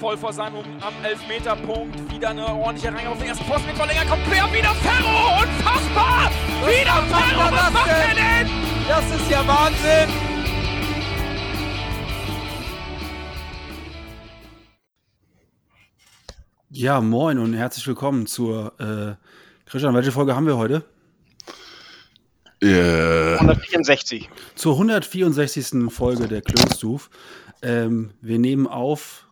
voll vor seinem am Elfmeterpunkt. Wieder eine ordentliche Reihe auf den ersten Posten mit Verlänger. Kommt quer, wieder Ferro! Unfassbar! Was wieder Ferro! Was macht er denn? Das ist ja Wahnsinn! Ja, moin und herzlich willkommen zur. Äh, Christian, welche Folge haben wir heute? Äh, 164. Zur 164. Folge der Klönstuf. Ähm, wir nehmen auf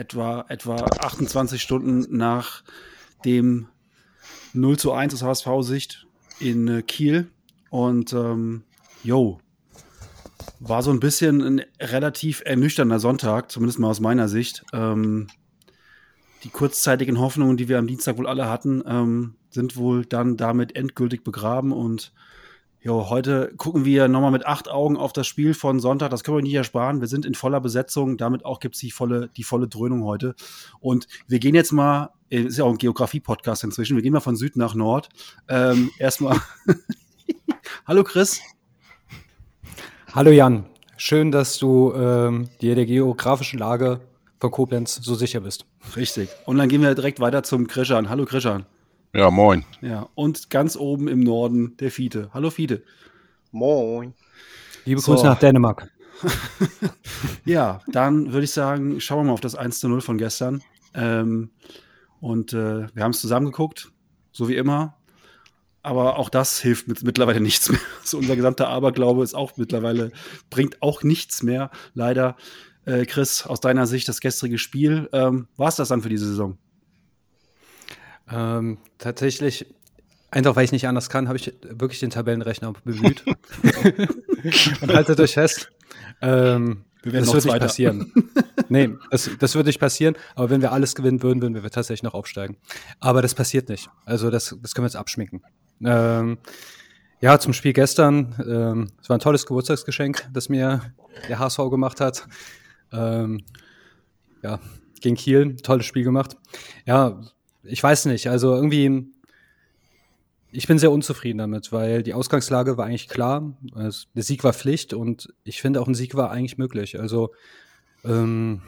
etwa, etwa 28 Stunden nach dem 0 zu 1 aus HSV-Sicht in äh, Kiel. Und ähm, yo, war so ein bisschen ein relativ ernüchternder Sonntag, zumindest mal aus meiner Sicht. Ähm, die kurzzeitigen Hoffnungen, die wir am Dienstag wohl alle hatten, ähm, sind wohl dann damit endgültig begraben und Jo, heute gucken wir nochmal mit acht Augen auf das Spiel von Sonntag. Das können wir nicht ersparen. Wir sind in voller Besetzung. Damit auch gibt es die volle, die volle Dröhnung heute. Und wir gehen jetzt mal, äh, ist ja auch ein Geografie-Podcast inzwischen, wir gehen mal von Süd nach Nord. Ähm, erstmal. Hallo Chris. Hallo Jan. Schön, dass du ähm, dir der geografischen Lage von Koblenz so sicher bist. Richtig. Und dann gehen wir direkt weiter zum Krishan. Hallo Krishan. Ja, moin. Ja, und ganz oben im Norden der Fiete. Hallo Fiete. Moin. Liebe Grüße so. nach Dänemark. ja, dann würde ich sagen, schauen wir mal auf das 1 zu 0 von gestern. Ähm, und äh, wir haben es zusammengeguckt, so wie immer. Aber auch das hilft mit, mittlerweile nichts mehr. So unser gesamter Aberglaube ist auch mittlerweile, bringt auch nichts mehr, leider. Äh, Chris, aus deiner Sicht das gestrige Spiel, ähm, war es das dann für diese Saison? Ähm, tatsächlich, einfach weil ich nicht anders kann, habe ich wirklich den Tabellenrechner bemüht. Und haltet euch fest. Ähm, das wird nicht passieren. nee, das, das wird nicht passieren. Aber wenn wir alles gewinnen würden, würden wir tatsächlich noch aufsteigen. Aber das passiert nicht. Also das, das können wir jetzt abschminken. Ähm, ja, zum Spiel gestern. Ähm, es war ein tolles Geburtstagsgeschenk, das mir der HSV gemacht hat. Ähm, ja, gegen Kiel, tolles Spiel gemacht. Ja, ich weiß nicht, also irgendwie, ich bin sehr unzufrieden damit, weil die Ausgangslage war eigentlich klar. Also der Sieg war Pflicht und ich finde auch ein Sieg war eigentlich möglich. Also ähm,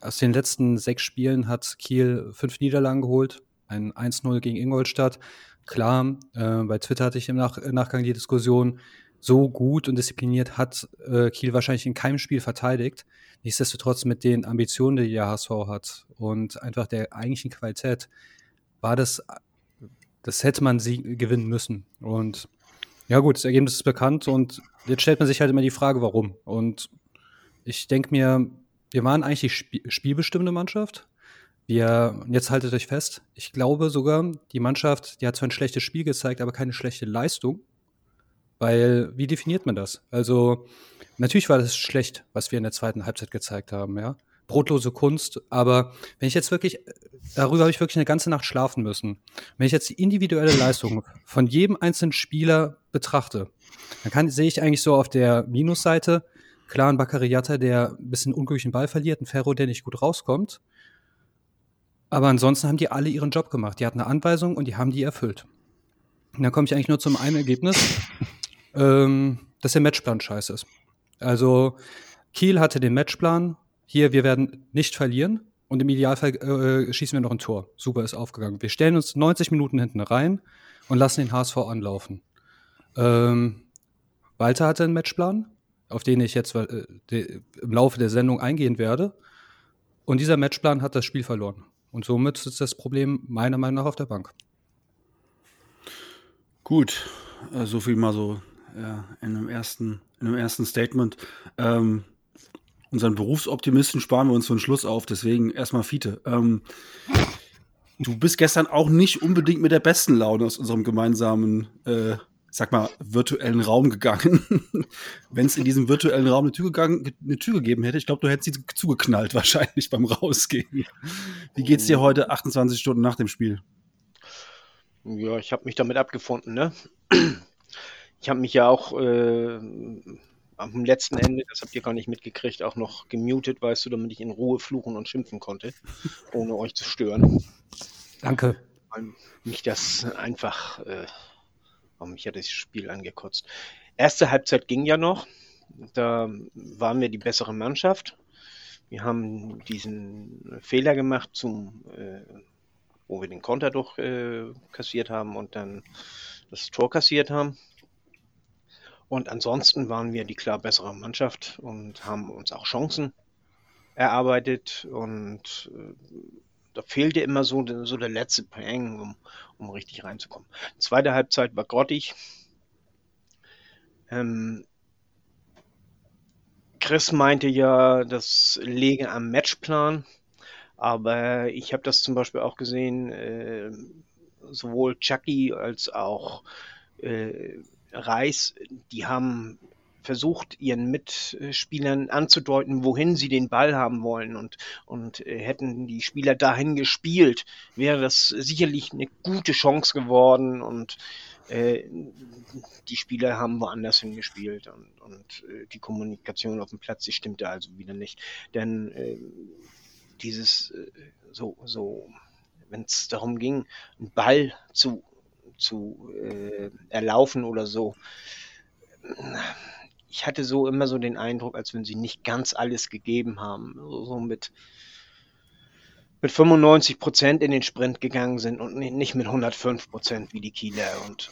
aus den letzten sechs Spielen hat Kiel fünf Niederlagen geholt, ein 1-0 gegen Ingolstadt. Klar, äh, bei Twitter hatte ich im Nach Nachgang die Diskussion, so gut und diszipliniert hat äh, Kiel wahrscheinlich in keinem Spiel verteidigt. Nichtsdestotrotz mit den Ambitionen, die der HSV hat und einfach der eigentlichen Qualität, war das, das hätte man sie gewinnen müssen. Und ja gut, das Ergebnis ist bekannt und jetzt stellt man sich halt immer die Frage, warum. Und ich denke mir, wir waren eigentlich die Sp spielbestimmende Mannschaft. Wir, jetzt haltet euch fest, ich glaube sogar, die Mannschaft, die hat zwar ein schlechtes Spiel gezeigt, aber keine schlechte Leistung. Weil, wie definiert man das? Also, natürlich war das schlecht, was wir in der zweiten Halbzeit gezeigt haben, ja. Brotlose Kunst, aber wenn ich jetzt wirklich, darüber habe ich wirklich eine ganze Nacht schlafen müssen. Wenn ich jetzt die individuelle Leistung von jedem einzelnen Spieler betrachte, dann kann, sehe ich eigentlich so auf der Minusseite, klar, ein Baccariata, der ein bisschen unglücklichen Ball verliert, ein Ferro, der nicht gut rauskommt. Aber ansonsten haben die alle ihren Job gemacht. Die hatten eine Anweisung und die haben die erfüllt. Und dann komme ich eigentlich nur zum einen Ergebnis ähm, dass der Matchplan scheiße ist. Also Kiel hatte den Matchplan, hier, wir werden nicht verlieren und im Idealfall äh, schießen wir noch ein Tor. Super ist aufgegangen. Wir stellen uns 90 Minuten hinten rein und lassen den HSV anlaufen. Ähm, Walter hatte einen Matchplan, auf den ich jetzt äh, de, im Laufe der Sendung eingehen werde. Und dieser Matchplan hat das Spiel verloren. Und somit ist das Problem meiner Meinung nach auf der Bank. Gut, äh, so viel mal so ja, in, einem ersten, in einem ersten Statement. Ähm, unseren Berufsoptimisten sparen wir uns für den Schluss auf, deswegen erstmal Fiete. Ähm, du bist gestern auch nicht unbedingt mit der besten Laune aus unserem gemeinsamen, äh, sag mal, virtuellen Raum gegangen. Wenn es in diesem virtuellen Raum eine Tür, gegangen, eine Tür gegeben hätte, ich glaube, du hättest sie zugeknallt wahrscheinlich beim Rausgehen. Wie geht's dir heute 28 Stunden nach dem Spiel? Ja, ich habe mich damit abgefunden, ne? Ich habe mich ja auch äh, am letzten Ende, das habt ihr gar nicht mitgekriegt, auch noch gemutet, weißt du, damit ich in Ruhe fluchen und schimpfen konnte, ohne euch zu stören. Danke. Weil mich das einfach, äh, mich hat das Spiel angekotzt. Erste Halbzeit ging ja noch, da waren wir die bessere Mannschaft. Wir haben diesen Fehler gemacht, zum, äh, wo wir den Konter doch äh, kassiert haben und dann das Tor kassiert haben. Und ansonsten waren wir die klar bessere Mannschaft und haben uns auch Chancen erarbeitet und äh, da fehlte immer so, so der letzte Pang, um, um richtig reinzukommen. Zweite Halbzeit war grottig. Ähm, Chris meinte ja, das lege am Matchplan, aber ich habe das zum Beispiel auch gesehen, äh, sowohl Chucky als auch äh, Reis, die haben versucht, ihren Mitspielern anzudeuten, wohin sie den Ball haben wollen. Und, und äh, hätten die Spieler dahin gespielt, wäre das sicherlich eine gute Chance geworden. Und äh, die Spieler haben woanders hingespielt. Und, und äh, die Kommunikation auf dem Platz, die stimmte also wieder nicht. Denn äh, dieses so, so wenn es darum ging, einen Ball zu, zu äh, erlaufen oder so, ich hatte so immer so den Eindruck, als wenn sie nicht ganz alles gegeben haben. So, so mit, mit 95 Prozent in den Sprint gegangen sind und nicht mit 105 Prozent wie die Kieler. Und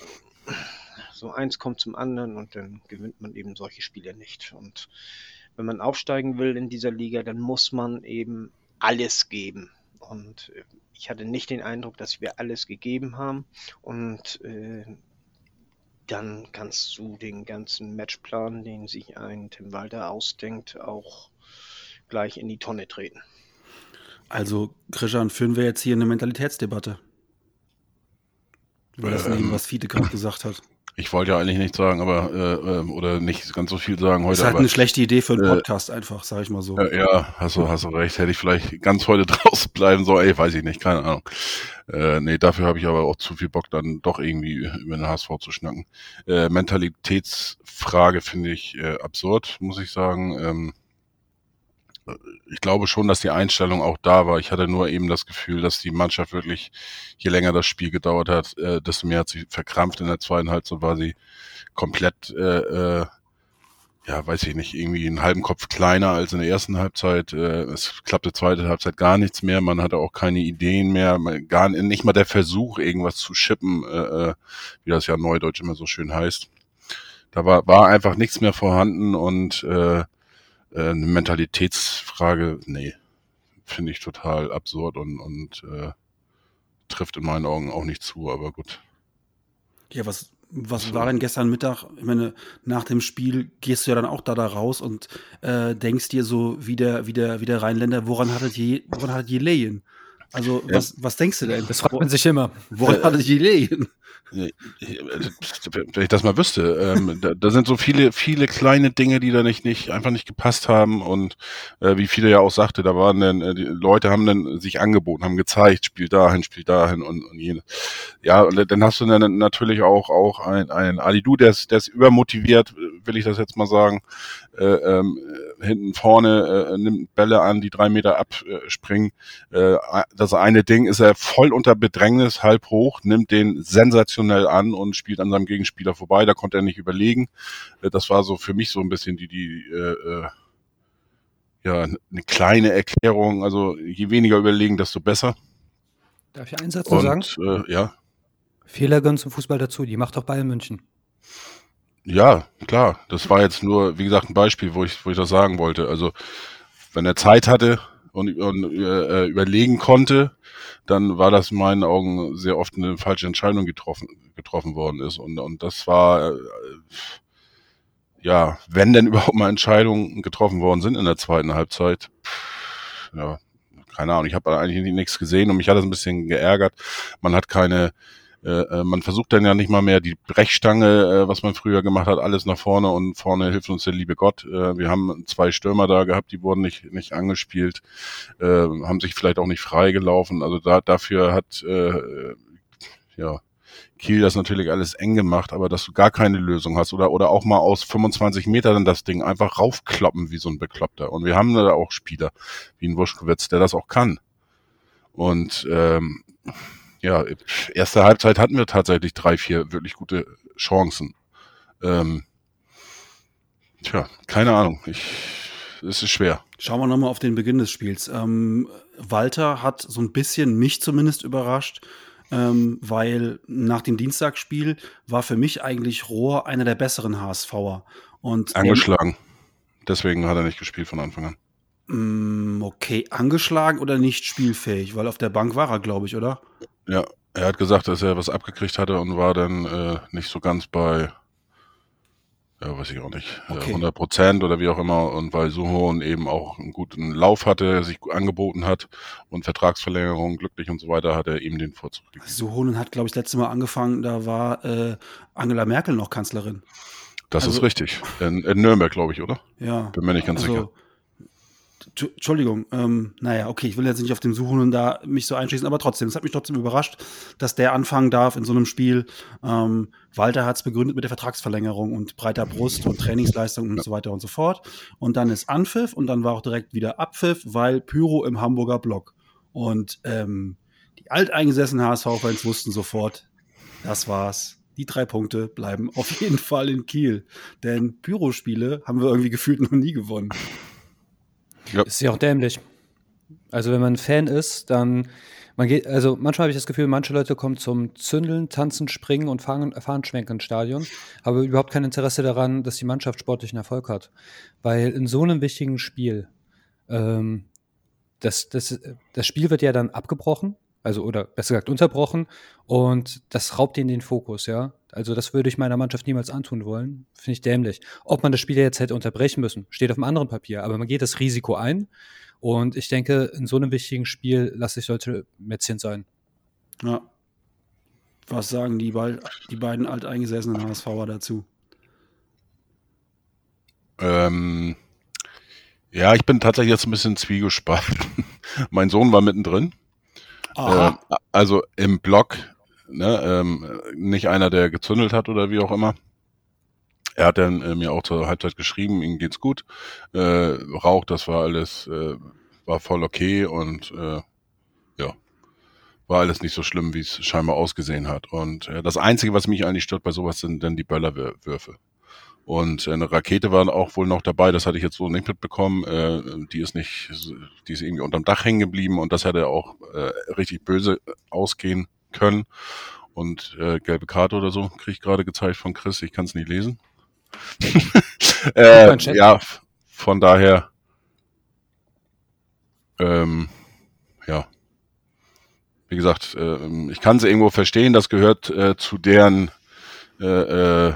so eins kommt zum anderen und dann gewinnt man eben solche Spiele nicht. Und wenn man aufsteigen will in dieser Liga, dann muss man eben alles geben. Und äh, ich hatte nicht den Eindruck, dass wir alles gegeben haben. Und äh, dann kannst du den ganzen Matchplan, den sich ein Tim Walter ausdenkt, auch gleich in die Tonne treten. Also, Christian, führen wir jetzt hier eine Mentalitätsdebatte. Über das ähm, was Fiete gerade gesagt hat. Ich wollte ja eigentlich nichts sagen, aber äh, ähm, oder nicht ganz so viel sagen heute. Ist halt aber, eine schlechte Idee für einen äh, Podcast, äh, einfach, sag ich mal so. Äh, ja, hast du, hast du recht. Hätte ich vielleicht ganz heute draußen bleiben sollen, ey, weiß ich nicht, keine Ahnung. Äh, nee, dafür habe ich aber auch zu viel Bock, dann doch irgendwie über den HSV zu schnacken. Äh, Mentalitätsfrage finde ich äh, absurd, muss ich sagen. Ähm, ich glaube schon, dass die Einstellung auch da war. Ich hatte nur eben das Gefühl, dass die Mannschaft wirklich, je länger das Spiel gedauert hat, äh, desto mehr hat sie verkrampft. In der zweiten Halbzeit war sie komplett, äh, äh, ja, weiß ich nicht, irgendwie einen halben Kopf kleiner als in der ersten Halbzeit. Äh, es klappte zweite Halbzeit gar nichts mehr. Man hatte auch keine Ideen mehr. Gar nicht mal der Versuch, irgendwas zu schippen, äh, äh, wie das ja neudeutsch immer so schön heißt. Da war, war einfach nichts mehr vorhanden und äh, äh, eine Mentalitätsfrage, nee, finde ich total absurd und, und äh, trifft in meinen Augen auch nicht zu, aber gut. Ja, was, was war denn gestern Mittag? Ich meine, nach dem Spiel gehst du ja dann auch da, da raus und äh, denkst dir so wie der, wie der, wie der Rheinländer, woran hattet je, woran hattet je Lehen? Also, ja. was, was denkst du denn? Das fragt man sich immer. Woran äh, hattet je Lehen? wenn ich das mal wüsste, ähm, da, da, sind so viele, viele kleine Dinge, die da nicht, nicht einfach nicht gepasst haben und äh, wie viele ja auch sagte, da waren dann, äh, die Leute haben dann sich angeboten, haben gezeigt, spiel dahin, spiel dahin und, und jene. Ja, und dann hast du dann natürlich auch, auch ein, ein Alidu, der ist, der ist übermotiviert, will ich das jetzt mal sagen, äh, ähm, hinten vorne äh, nimmt Bälle an, die drei Meter abspringen. Äh, das eine Ding ist er voll unter Bedrängnis, halb hoch, nimmt den sensationell an und spielt an seinem Gegenspieler vorbei. Da konnte er nicht überlegen. Äh, das war so für mich so ein bisschen die, die äh, äh ja, eine kleine Erklärung. Also je weniger überlegen, desto besser. Darf ich einen Satz noch sagen? Äh, ja. Fehler gehören zum Fußball dazu. Die macht auch Bayern München. Ja, klar. Das war jetzt nur, wie gesagt, ein Beispiel, wo ich, wo ich das sagen wollte. Also, wenn er Zeit hatte und, und äh, überlegen konnte, dann war das in meinen Augen sehr oft eine falsche Entscheidung getroffen, getroffen worden ist. Und, und das war, äh, ja, wenn denn überhaupt mal Entscheidungen getroffen worden sind in der zweiten Halbzeit, ja, keine Ahnung, ich habe eigentlich nichts gesehen und mich hat das ein bisschen geärgert. Man hat keine äh, äh, man versucht dann ja nicht mal mehr die Brechstange, äh, was man früher gemacht hat, alles nach vorne und vorne hilft uns der liebe Gott. Äh, wir haben zwei Stürmer da gehabt, die wurden nicht, nicht angespielt, äh, haben sich vielleicht auch nicht freigelaufen. Also da, dafür hat äh, ja Kiel das natürlich alles eng gemacht, aber dass du gar keine Lösung hast oder, oder auch mal aus 25 Metern das Ding einfach raufkloppen wie so ein Bekloppter. Und wir haben da auch Spieler wie ein Wuschkowitz, der das auch kann. Und ähm, ja, erste Halbzeit hatten wir tatsächlich drei, vier wirklich gute Chancen. Ähm, tja, keine Ahnung. Ich es ist schwer. Schauen wir nochmal auf den Beginn des Spiels. Ähm, Walter hat so ein bisschen mich zumindest überrascht, ähm, weil nach dem Dienstagsspiel war für mich eigentlich Rohr einer der besseren HSVer. Und Angeschlagen. Deswegen hat er nicht gespielt von Anfang an. Mm, okay, angeschlagen oder nicht spielfähig? Weil auf der Bank war er, glaube ich, oder? Ja, er hat gesagt, dass er was abgekriegt hatte und war dann äh, nicht so ganz bei, ja, weiß ich auch nicht, äh, okay. 100 Prozent oder wie auch immer. Und weil Suhonen eben auch einen guten Lauf hatte, sich angeboten hat und Vertragsverlängerung glücklich und so weiter, hat er ihm den Vorzug gegeben. Suhonen hat, glaube ich, das letzte Mal angefangen, da war äh, Angela Merkel noch Kanzlerin. Das also, ist richtig. In, in Nürnberg, glaube ich, oder? Ja. Bin mir nicht ganz also, sicher. Entschuldigung, ähm, naja, okay, ich will jetzt nicht auf dem Suchen und da mich so einschließen, aber trotzdem, es hat mich trotzdem überrascht, dass der anfangen darf in so einem Spiel. Ähm, Walter hat es begründet mit der Vertragsverlängerung und breiter Brust und Trainingsleistung und so weiter und so fort. Und dann ist Anpfiff und dann war auch direkt wieder Abpfiff, weil Pyro im Hamburger Block. Und ähm, die alteingesessenen HSV-Fans wussten sofort, das war's. Die drei Punkte bleiben auf jeden Fall in Kiel. Denn Pyro-Spiele haben wir irgendwie gefühlt noch nie gewonnen. Ja. Ist ja auch dämlich. Also wenn man Fan ist, dann man geht, also manchmal habe ich das Gefühl, manche Leute kommen zum Zündeln, Tanzen, Springen und Fahren, Schwenken ins Stadion, aber überhaupt kein Interesse daran, dass die Mannschaft sportlichen Erfolg hat. Weil in so einem wichtigen Spiel, ähm, das, das, das Spiel wird ja dann abgebrochen, also oder besser gesagt unterbrochen und das raubt ihnen den Fokus, ja. Also das würde ich meiner Mannschaft niemals antun wollen. Finde ich dämlich. Ob man das Spiel jetzt hätte unterbrechen müssen, steht auf einem anderen Papier. Aber man geht das Risiko ein. Und ich denke, in so einem wichtigen Spiel lasse ich sollte Mätzchen sein. Ja. Was sagen die, die beiden alteingesessenen HSVer dazu? Ähm, ja, ich bin tatsächlich jetzt ein bisschen zwiegespalten. mein Sohn war mittendrin. Äh, also im Block ne, ähm, nicht einer, der gezündelt hat oder wie auch immer. Er hat dann äh, mir auch zur Halbzeit geschrieben, ihm geht's gut. Äh, Rauch, das war alles, äh, war voll okay und äh, ja, war alles nicht so schlimm, wie es scheinbar ausgesehen hat. Und äh, das Einzige, was mich eigentlich stört bei sowas, sind dann die Böllerwürfe. Und äh, eine Rakete war auch wohl noch dabei, das hatte ich jetzt so nicht mitbekommen. Äh, die ist nicht, die ist irgendwie unterm Dach hängen geblieben und das hätte auch äh, richtig böse ausgehen können. Und äh, gelbe Karte oder so kriege ich gerade gezeigt von Chris. Ich kann es nicht lesen. äh, ja, von daher, ähm, ja, wie gesagt, äh, ich kann sie irgendwo verstehen. Das gehört äh, zu deren äh,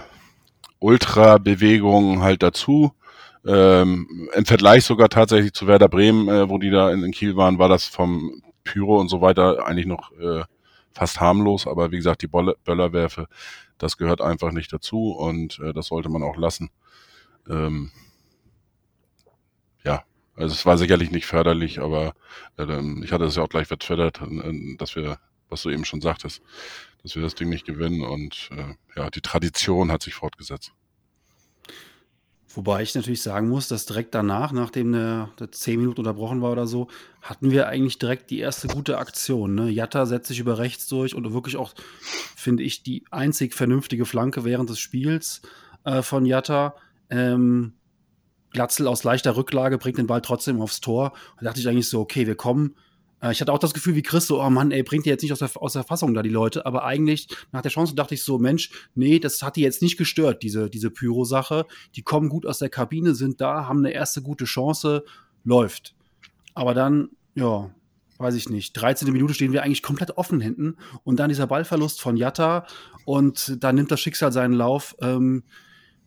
Ultra-Bewegung halt dazu. Ähm, Im Vergleich sogar tatsächlich zu Werder Bremen, äh, wo die da in, in Kiel waren, war das vom Pyro und so weiter eigentlich noch äh, fast harmlos, aber wie gesagt, die Böllerwerfe, das gehört einfach nicht dazu und äh, das sollte man auch lassen. Ähm, ja, also es war sicherlich nicht förderlich, aber äh, ich hatte es ja auch gleich vertwittert, äh, dass wir, was du eben schon sagtest, dass wir das Ding nicht gewinnen und äh, ja, die Tradition hat sich fortgesetzt. Wobei ich natürlich sagen muss, dass direkt danach, nachdem der, der 10 Minuten unterbrochen war oder so, hatten wir eigentlich direkt die erste gute Aktion. Ne? Jatta setzt sich über rechts durch und wirklich auch, finde ich, die einzig vernünftige Flanke während des Spiels äh, von Jatta. Ähm, Glatzel aus leichter Rücklage bringt den Ball trotzdem aufs Tor. Da dachte ich eigentlich so, okay, wir kommen ich hatte auch das Gefühl wie Chris, so, oh Mann, ey, bringt die jetzt nicht aus der, aus der Fassung da, die Leute. Aber eigentlich, nach der Chance dachte ich so, Mensch, nee, das hat die jetzt nicht gestört, diese, diese Pyro-Sache. Die kommen gut aus der Kabine, sind da, haben eine erste gute Chance, läuft. Aber dann, ja, weiß ich nicht, 13. Minute stehen wir eigentlich komplett offen hinten und dann dieser Ballverlust von Jatta und da nimmt das Schicksal seinen Lauf. Ähm,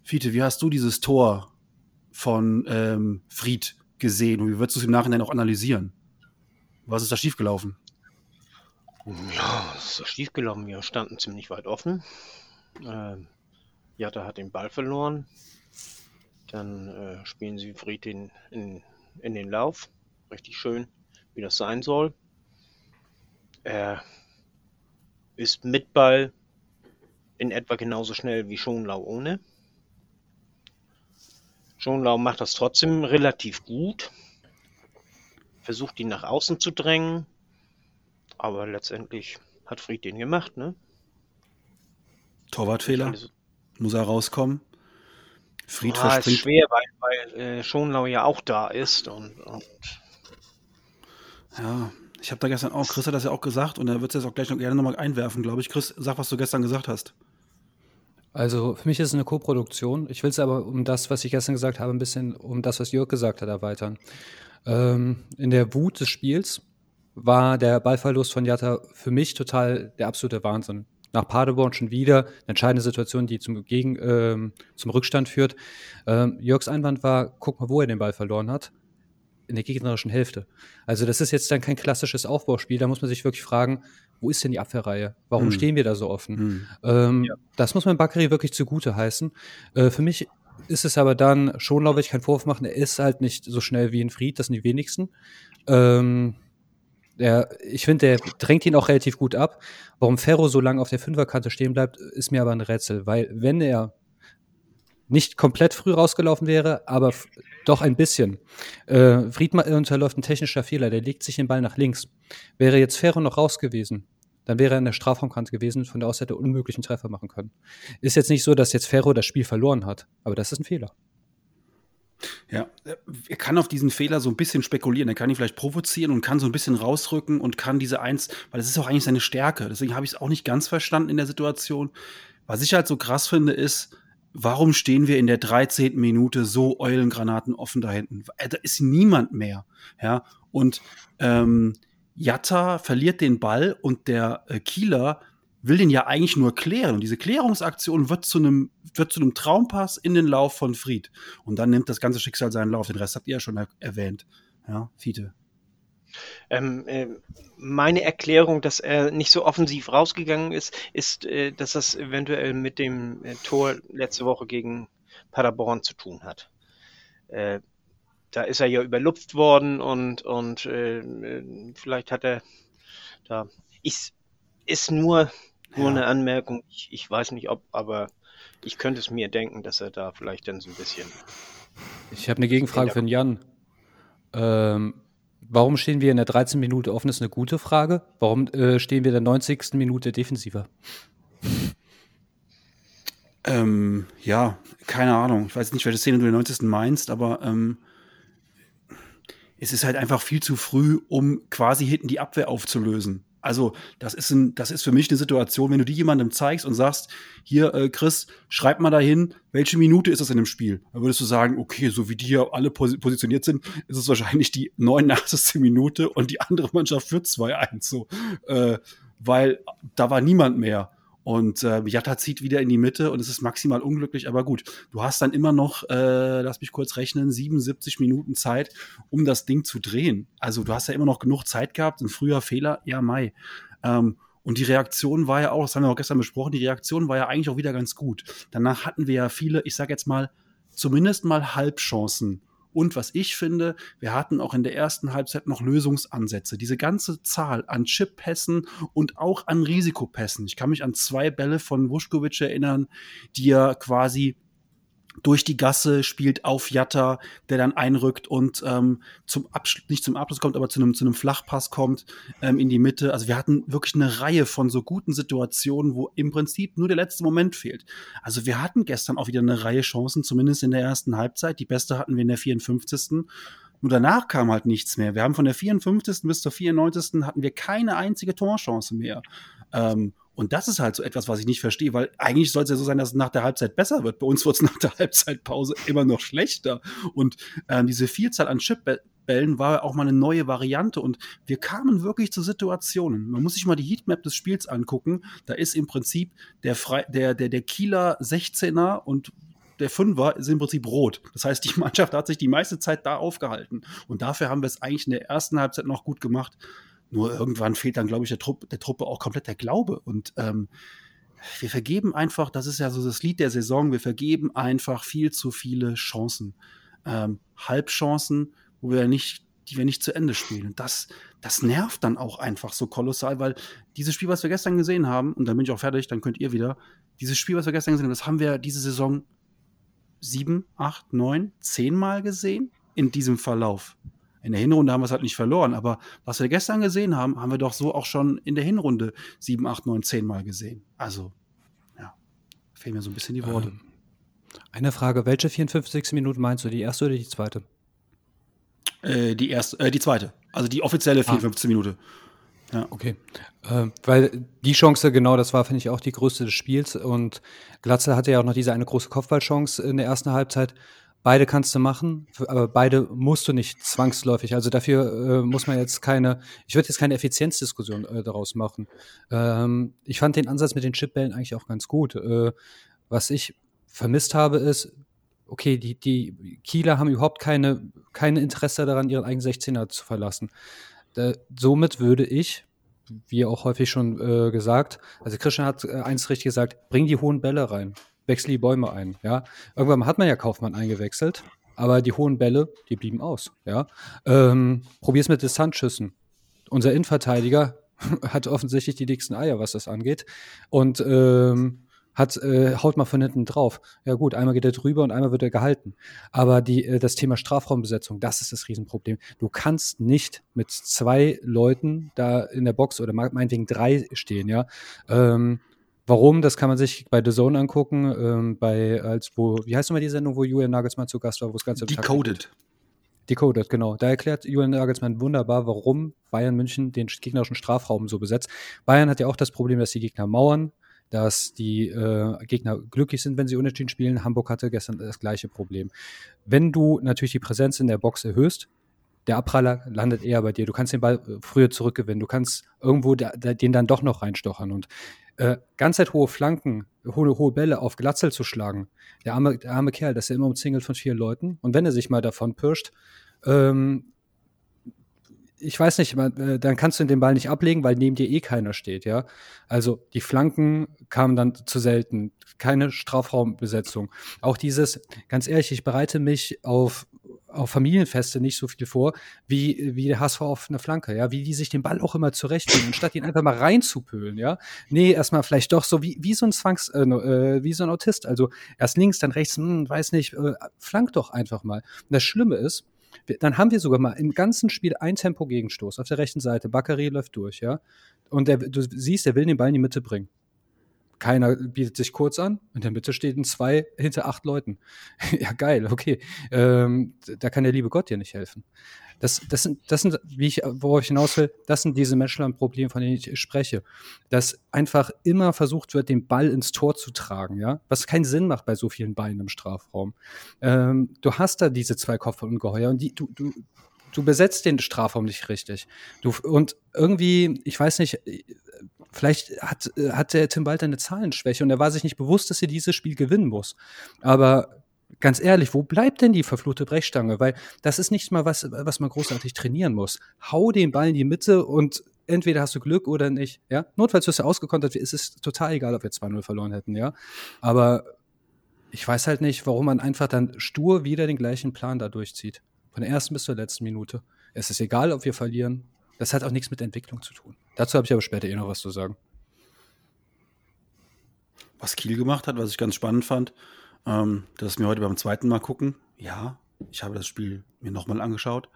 Fiete, wie hast du dieses Tor von ähm, Fried gesehen und wie würdest du es im Nachhinein auch analysieren? Was ist da schiefgelaufen? Ja, es ist schiefgelaufen. Wir standen ziemlich weit offen. Ähm, Jatta hat den Ball verloren. Dann äh, spielen sie Fried in, in, in den Lauf. Richtig schön, wie das sein soll. Er ist mit Ball in etwa genauso schnell wie Schonlau ohne. Schonlau macht das trotzdem relativ gut versucht ihn nach außen zu drängen. Aber letztendlich hat Fried den gemacht, ne? Torwartfehler. Muss er rauskommen. Fried ja, verspringt. ist schwer, weil, weil äh, Schonlau ja auch da ist und, und ja, ich habe da gestern auch, Chris hat das ja auch gesagt und er wird es jetzt auch gleich noch gerne nochmal einwerfen, glaube ich. Chris, sag, was du gestern gesagt hast. Also für mich ist es eine Co-Produktion. Ich will es aber um das, was ich gestern gesagt habe, ein bisschen um das, was Jörg gesagt hat, erweitern. Ähm, in der Wut des Spiels war der Ballverlust von Jatta für mich total der absolute Wahnsinn. Nach Paderborn schon wieder eine entscheidende Situation, die zum, Gegen, ähm, zum Rückstand führt. Ähm, Jörgs Einwand war, guck mal, wo er den Ball verloren hat in der gegnerischen Hälfte. Also das ist jetzt dann kein klassisches Aufbauspiel. Da muss man sich wirklich fragen, wo ist denn die Abwehrreihe? Warum hm. stehen wir da so offen? Hm. Ähm, ja. Das muss man Bakary wirklich zugute heißen. Äh, für mich ist es aber dann schon, glaube ich, kein Vorwurf machen. Er ist halt nicht so schnell wie ein Fried, das sind die wenigsten. Ähm, der, ich finde, der drängt ihn auch relativ gut ab. Warum Ferro so lange auf der Fünferkante stehen bleibt, ist mir aber ein Rätsel, weil wenn er nicht komplett früh rausgelaufen wäre, aber doch ein bisschen. Äh, Friedmann unterläuft ein technischer Fehler, der legt sich den Ball nach links. Wäre jetzt Ferro noch raus gewesen, dann wäre er in der Strafraumkante gewesen, von der aus hätte er unmöglichen Treffer machen können. Ist jetzt nicht so, dass jetzt Ferro das Spiel verloren hat, aber das ist ein Fehler. Ja, er kann auf diesen Fehler so ein bisschen spekulieren. Er kann ihn vielleicht provozieren und kann so ein bisschen rausrücken und kann diese Eins, weil das ist auch eigentlich seine Stärke. Deswegen habe ich es auch nicht ganz verstanden in der Situation. Was ich halt so krass finde, ist, warum stehen wir in der 13. Minute so Eulengranaten offen da hinten? Äh, da ist niemand mehr. Ja, und ähm, Jatta verliert den Ball und der äh, Kieler will den ja eigentlich nur klären. Und diese Klärungsaktion wird zu einem wird zu einem Traumpass in den Lauf von Fried. Und dann nimmt das ganze Schicksal seinen Lauf. Den Rest habt ihr ja schon er erwähnt. Ja, Fiete. Ähm, äh, meine Erklärung, dass er nicht so offensiv rausgegangen ist, ist, äh, dass das eventuell mit dem äh, Tor letzte Woche gegen Paderborn zu tun hat. Äh, da ist er ja überlupft worden und, und äh, vielleicht hat er da. Ist, ist nur, nur ja. eine Anmerkung. Ich, ich weiß nicht ob, aber ich könnte es mir denken, dass er da vielleicht dann so ein bisschen. Ich habe eine Gegenfrage für den Jan. Ähm, Warum stehen wir in der 13. Minute offen, ist eine gute Frage. Warum äh, stehen wir in der 90. Minute defensiver? Ähm, ja, keine Ahnung. Ich weiß nicht, welche Szene du in der 90. meinst, aber ähm, es ist halt einfach viel zu früh, um quasi hinten die Abwehr aufzulösen. Also, das ist, ein, das ist für mich eine Situation, wenn du die jemandem zeigst und sagst, hier, äh, Chris, schreib mal dahin, welche Minute ist das in dem Spiel? Dann würdest du sagen, okay, so wie die hier alle pos positioniert sind, ist es wahrscheinlich die 89. Minute und die andere Mannschaft führt 2-1. So, äh, weil da war niemand mehr. Und äh, Jatta zieht wieder in die Mitte und es ist maximal unglücklich, aber gut. Du hast dann immer noch, äh, lass mich kurz rechnen, 77 Minuten Zeit, um das Ding zu drehen. Also du hast ja immer noch genug Zeit gehabt. Ein früher Fehler, ja, Mai. Ähm, und die Reaktion war ja auch, das haben wir auch gestern besprochen, die Reaktion war ja eigentlich auch wieder ganz gut. Danach hatten wir ja viele, ich sag jetzt mal, zumindest mal Halbchancen und was ich finde, wir hatten auch in der ersten Halbzeit noch Lösungsansätze. Diese ganze Zahl an Chip-Pässen und auch an Risikopässen. Ich kann mich an zwei Bälle von Wuschkowitsch erinnern, die er quasi durch die Gasse spielt auf Jatta, der dann einrückt und ähm, zum Abschluss, nicht zum Abschluss kommt, aber zu einem, zu einem Flachpass kommt ähm, in die Mitte. Also wir hatten wirklich eine Reihe von so guten Situationen, wo im Prinzip nur der letzte Moment fehlt. Also wir hatten gestern auch wieder eine Reihe Chancen, zumindest in der ersten Halbzeit. Die beste hatten wir in der 54. Nur danach kam halt nichts mehr. Wir haben von der 54. bis zur 94. hatten wir keine einzige Torchance mehr. Ähm, und das ist halt so etwas, was ich nicht verstehe, weil eigentlich soll es ja so sein, dass es nach der Halbzeit besser wird. Bei uns wird es nach der Halbzeitpause immer noch schlechter. Und ähm, diese Vielzahl an Chipbällen war auch mal eine neue Variante und wir kamen wirklich zu Situationen. Man muss sich mal die Heatmap des Spiels angucken. Da ist im Prinzip der, Fre der, der, der Kieler 16er und der Fünfer ist im Prinzip rot. Das heißt, die Mannschaft hat sich die meiste Zeit da aufgehalten. Und dafür haben wir es eigentlich in der ersten Halbzeit noch gut gemacht. Nur irgendwann fehlt dann, glaube ich, der, Truppe, der Truppe auch komplett der Glaube. Und ähm, wir vergeben einfach, das ist ja so das Lied der Saison, wir vergeben einfach viel zu viele Chancen. Ähm, Halbchancen, wo wir nicht, die wir nicht zu Ende spielen. Und das, das nervt dann auch einfach so kolossal, weil dieses Spiel, was wir gestern gesehen haben, und dann bin ich auch fertig, dann könnt ihr wieder, dieses Spiel, was wir gestern gesehen haben, das haben wir diese Saison sieben, acht, neun, zehnmal gesehen in diesem Verlauf. In der Hinrunde haben wir es halt nicht verloren, aber was wir gestern gesehen haben, haben wir doch so auch schon in der Hinrunde sieben, acht, neun, zehn Mal gesehen. Also, ja, fehlen mir so ein bisschen die Worte. Ähm, Eine Frage, welche 54. Minute meinst du, die erste oder die zweite? Äh, die erste, äh, die zweite. Also die offizielle 54. Ah. Minute. Ja. Okay. Äh, weil die Chance, genau, das war, finde ich, auch die größte des Spiels. Und Glatze hatte ja auch noch diese eine große Kopfballchance in der ersten Halbzeit. Beide kannst du machen, aber beide musst du nicht zwangsläufig. Also dafür äh, muss man jetzt keine, ich würde jetzt keine Effizienzdiskussion äh, daraus machen. Ähm, ich fand den Ansatz mit den Chipbällen eigentlich auch ganz gut. Äh, was ich vermisst habe, ist, okay, die, die Kieler haben überhaupt keine, keine Interesse daran, ihren eigenen 16er zu verlassen. Da, somit würde ich, wie auch häufig schon äh, gesagt, also Christian hat äh, eins richtig gesagt, bring die hohen Bälle rein, wechsel die Bäume ein, ja. Irgendwann hat man ja Kaufmann eingewechselt, aber die hohen Bälle, die blieben aus, ja. Ähm, probier's mit Distanzschüssen. Unser Innenverteidiger hat offensichtlich die dicksten Eier, was das angeht. Und ähm, hat, äh, haut mal von hinten drauf. Ja gut, einmal geht er drüber und einmal wird er gehalten. Aber die, äh, das Thema Strafraumbesetzung, das ist das Riesenproblem. Du kannst nicht mit zwei Leuten da in der Box oder meinetwegen drei stehen, ja. Ähm, Warum? Das kann man sich bei The Zone angucken. Ähm, bei als wo, wie heißt nochmal die Sendung, wo Julian Nagelsmann zu Gast war, wo es ganze Decoded. Decoded, genau. Da erklärt Julian Nagelsmann wunderbar, warum Bayern München den gegnerischen Strafraum so besetzt. Bayern hat ja auch das Problem, dass die Gegner mauern, dass die äh, Gegner glücklich sind, wenn sie unentschieden spielen. Hamburg hatte gestern das gleiche Problem. Wenn du natürlich die Präsenz in der Box erhöhst, der Abpraller landet eher bei dir. Du kannst den Ball äh, früher zurückgewinnen. Du kannst irgendwo da, da, den dann doch noch reinstochern. Und äh, ganz Zeit hohe Flanken, hohe, hohe Bälle auf Glatzel zu schlagen. Der arme, der arme Kerl, das ist ja immer umzingelt von vier Leuten. Und wenn er sich mal davon pirscht, ähm, ich weiß nicht, äh, dann kannst du den Ball nicht ablegen, weil neben dir eh keiner steht, ja. Also die Flanken kamen dann zu selten, keine Strafraumbesetzung. Auch dieses, ganz ehrlich, ich bereite mich auf, auf Familienfeste nicht so viel vor, wie, wie der HSV auf einer Flanke, ja, wie die sich den Ball auch immer zurechtfinden, anstatt ihn einfach mal reinzupölen, ja. Nee, erstmal vielleicht doch so wie, wie so ein Zwangs, äh, äh, wie so ein Autist. Also erst links, dann rechts, hm, weiß nicht, äh, flank doch einfach mal. Und das Schlimme ist, dann haben wir sogar mal im ganzen Spiel ein Tempo-Gegenstoß auf der rechten Seite. Bakary läuft durch, ja. Und der, du siehst, der will den Ball in die Mitte bringen. Keiner bietet sich kurz an. In der Mitte stehen zwei hinter acht Leuten. ja, geil, okay. Ähm, da kann der liebe Gott dir nicht helfen. Das, das, sind, das sind, wie ich, worauf ich hinaus will, das sind diese Menschland-Probleme, von denen ich spreche. Dass einfach immer versucht wird, den Ball ins Tor zu tragen, ja, was keinen Sinn macht bei so vielen Beinen im Strafraum. Ähm, du hast da diese zwei Kopfballungeheuer und die, du, du, du besetzt den Strafraum nicht richtig. Du, und irgendwie, ich weiß nicht, vielleicht hat, hat der Tim Walter eine Zahlenschwäche und er war sich nicht bewusst, dass er dieses Spiel gewinnen muss. Aber ganz ehrlich, wo bleibt denn die verfluchte Brechstange? Weil das ist nicht mal was, was man großartig trainieren muss. Hau den Ball in die Mitte und entweder hast du Glück oder nicht. Ja? Notfalls wirst du ausgekontert, ist es total egal, ob wir 2-0 verloren hätten, ja. Aber ich weiß halt nicht, warum man einfach dann stur wieder den gleichen Plan da durchzieht. Von der ersten bis zur letzten Minute. Es ist egal, ob wir verlieren. Das hat auch nichts mit Entwicklung zu tun. Dazu habe ich aber später eh noch was zu sagen. Was Kiel gemacht hat, was ich ganz spannend fand, ähm, das mir heute beim zweiten Mal gucken. Ja, ich habe das Spiel mir nochmal angeschaut.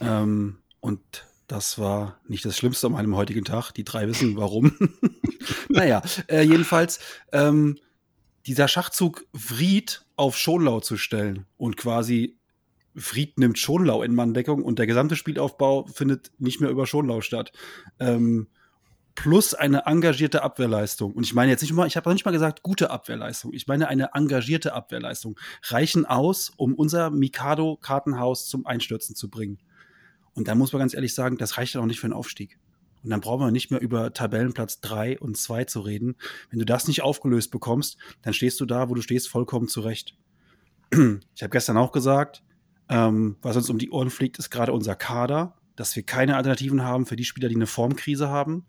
Ähm, und das war nicht das Schlimmste an meinem heutigen Tag. Die drei wissen warum. naja, äh, jedenfalls ähm, dieser Schachzug Vried auf Schonlau zu stellen und quasi Fried nimmt Schonlau in Manndeckung und der gesamte Spielaufbau findet nicht mehr über Schonlau statt. Ähm, plus eine engagierte Abwehrleistung. Und ich meine jetzt nicht mal, ich habe nicht mal gesagt, gute Abwehrleistung. Ich meine eine engagierte Abwehrleistung. Reichen aus, um unser Mikado-Kartenhaus zum Einstürzen zu bringen. Und da muss man ganz ehrlich sagen, das reicht ja auch nicht für einen Aufstieg. Und dann brauchen wir nicht mehr über Tabellenplatz 3 und 2 zu reden. Wenn du das nicht aufgelöst bekommst, dann stehst du da, wo du stehst, vollkommen zurecht. Ich habe gestern auch gesagt, ähm, was uns um die Ohren fliegt, ist gerade unser Kader dass wir keine Alternativen haben für die Spieler, die eine Formkrise haben.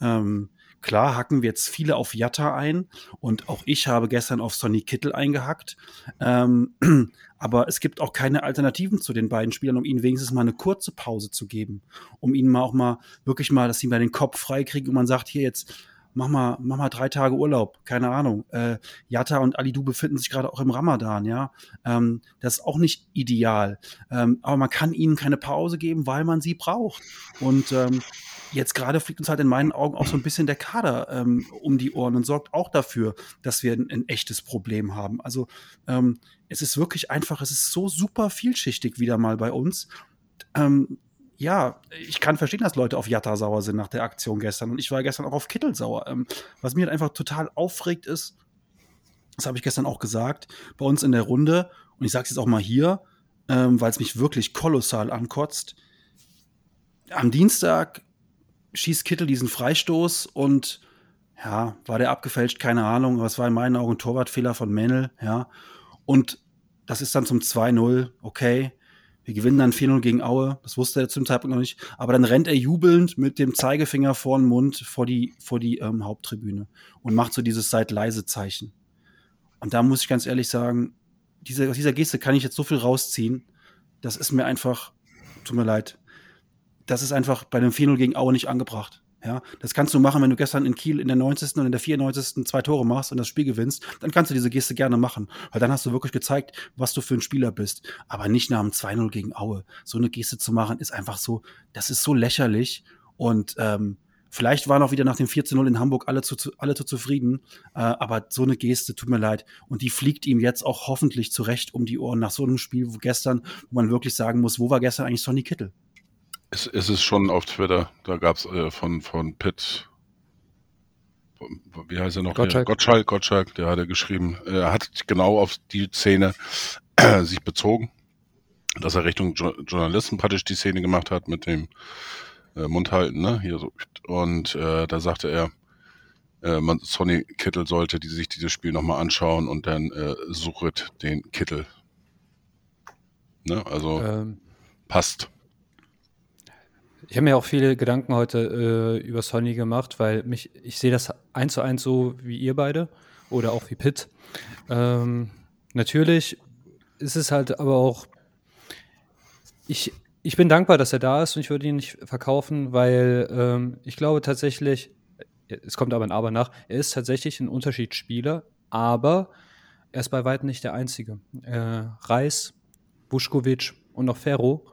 Ähm, klar hacken wir jetzt viele auf Jatta ein und auch ich habe gestern auf Sonny Kittel eingehackt. Ähm, aber es gibt auch keine Alternativen zu den beiden Spielern, um ihnen wenigstens mal eine kurze Pause zu geben, um ihnen mal auch mal wirklich mal, dass sie mal den Kopf freikriegen und man sagt, hier jetzt mach mal, mach mal drei Tage Urlaub, keine Ahnung. Äh, Yatta und Ali Du befinden sich gerade auch im Ramadan, ja. Ähm, das ist auch nicht ideal. Ähm, aber man kann ihnen keine Pause geben, weil man sie braucht. Und ähm, jetzt gerade fliegt uns halt in meinen Augen auch so ein bisschen der Kader ähm, um die Ohren und sorgt auch dafür, dass wir ein, ein echtes Problem haben. Also ähm, es ist wirklich einfach, es ist so super vielschichtig wieder mal bei uns. Ähm, ja, ich kann verstehen, dass Leute auf Jatta sauer sind nach der Aktion gestern. Und ich war gestern auch auf Kittel sauer. Ähm, was mir halt einfach total aufregt ist, das habe ich gestern auch gesagt, bei uns in der Runde, und ich sage es jetzt auch mal hier, ähm, weil es mich wirklich kolossal ankotzt. Am Dienstag schießt Kittel diesen Freistoß und ja, war der abgefälscht, keine Ahnung, aber es war in meinen Augen ein Torwartfehler von Männel, ja. Und das ist dann zum 2-0, okay. Wir gewinnen dann 4-0 gegen Aue. Das wusste er zum Zeitpunkt noch nicht. Aber dann rennt er jubelnd mit dem Zeigefinger vor den Mund vor die, vor die ähm, Haupttribüne und macht so dieses Seid leise Zeichen. Und da muss ich ganz ehrlich sagen, diese, aus dieser Geste kann ich jetzt so viel rausziehen. Das ist mir einfach, tut mir leid. Das ist einfach bei einem 4-0 gegen Aue nicht angebracht. Ja, das kannst du machen, wenn du gestern in Kiel in der 90. und in der 94. zwei Tore machst und das Spiel gewinnst, dann kannst du diese Geste gerne machen, weil dann hast du wirklich gezeigt, was du für ein Spieler bist. Aber nicht nach einem 2-0 gegen Aue. So eine Geste zu machen, ist einfach so, das ist so lächerlich und ähm, Vielleicht waren auch wieder nach dem 14-0 in Hamburg alle zu, alle zu zufrieden, äh, aber so eine Geste, tut mir leid. Und die fliegt ihm jetzt auch hoffentlich zurecht um die Ohren nach so einem Spiel wo gestern, wo man wirklich sagen muss, wo war gestern eigentlich Sonny Kittel? Es, es ist schon auf Twitter, da gab es äh, von, von Pitt, wie heißt er noch? Gottschalk. Gottschalk, Gottschalk, der hatte geschrieben, er hat genau auf die Szene äh, sich bezogen, dass er Richtung jo Journalisten praktisch die Szene gemacht hat mit dem äh, Mund halten, ne? Hier so. Und äh, da sagte er, äh, man, Sonny Kittel sollte die, sich dieses Spiel nochmal anschauen und dann äh, suchet den Kittel. Ne? Also ähm, passt. Ich habe mir auch viele Gedanken heute äh, über Sonny gemacht, weil mich, ich sehe das eins zu eins so wie ihr beide oder auch wie Pitt. Ähm, natürlich ist es halt aber auch, ich, ich bin dankbar, dass er da ist und ich würde ihn nicht verkaufen, weil ähm, ich glaube tatsächlich, es kommt aber ein Aber nach, er ist tatsächlich ein Unterschiedsspieler, aber er ist bei weitem nicht der Einzige. Äh, Reis, Buschkowitsch und noch Ferro.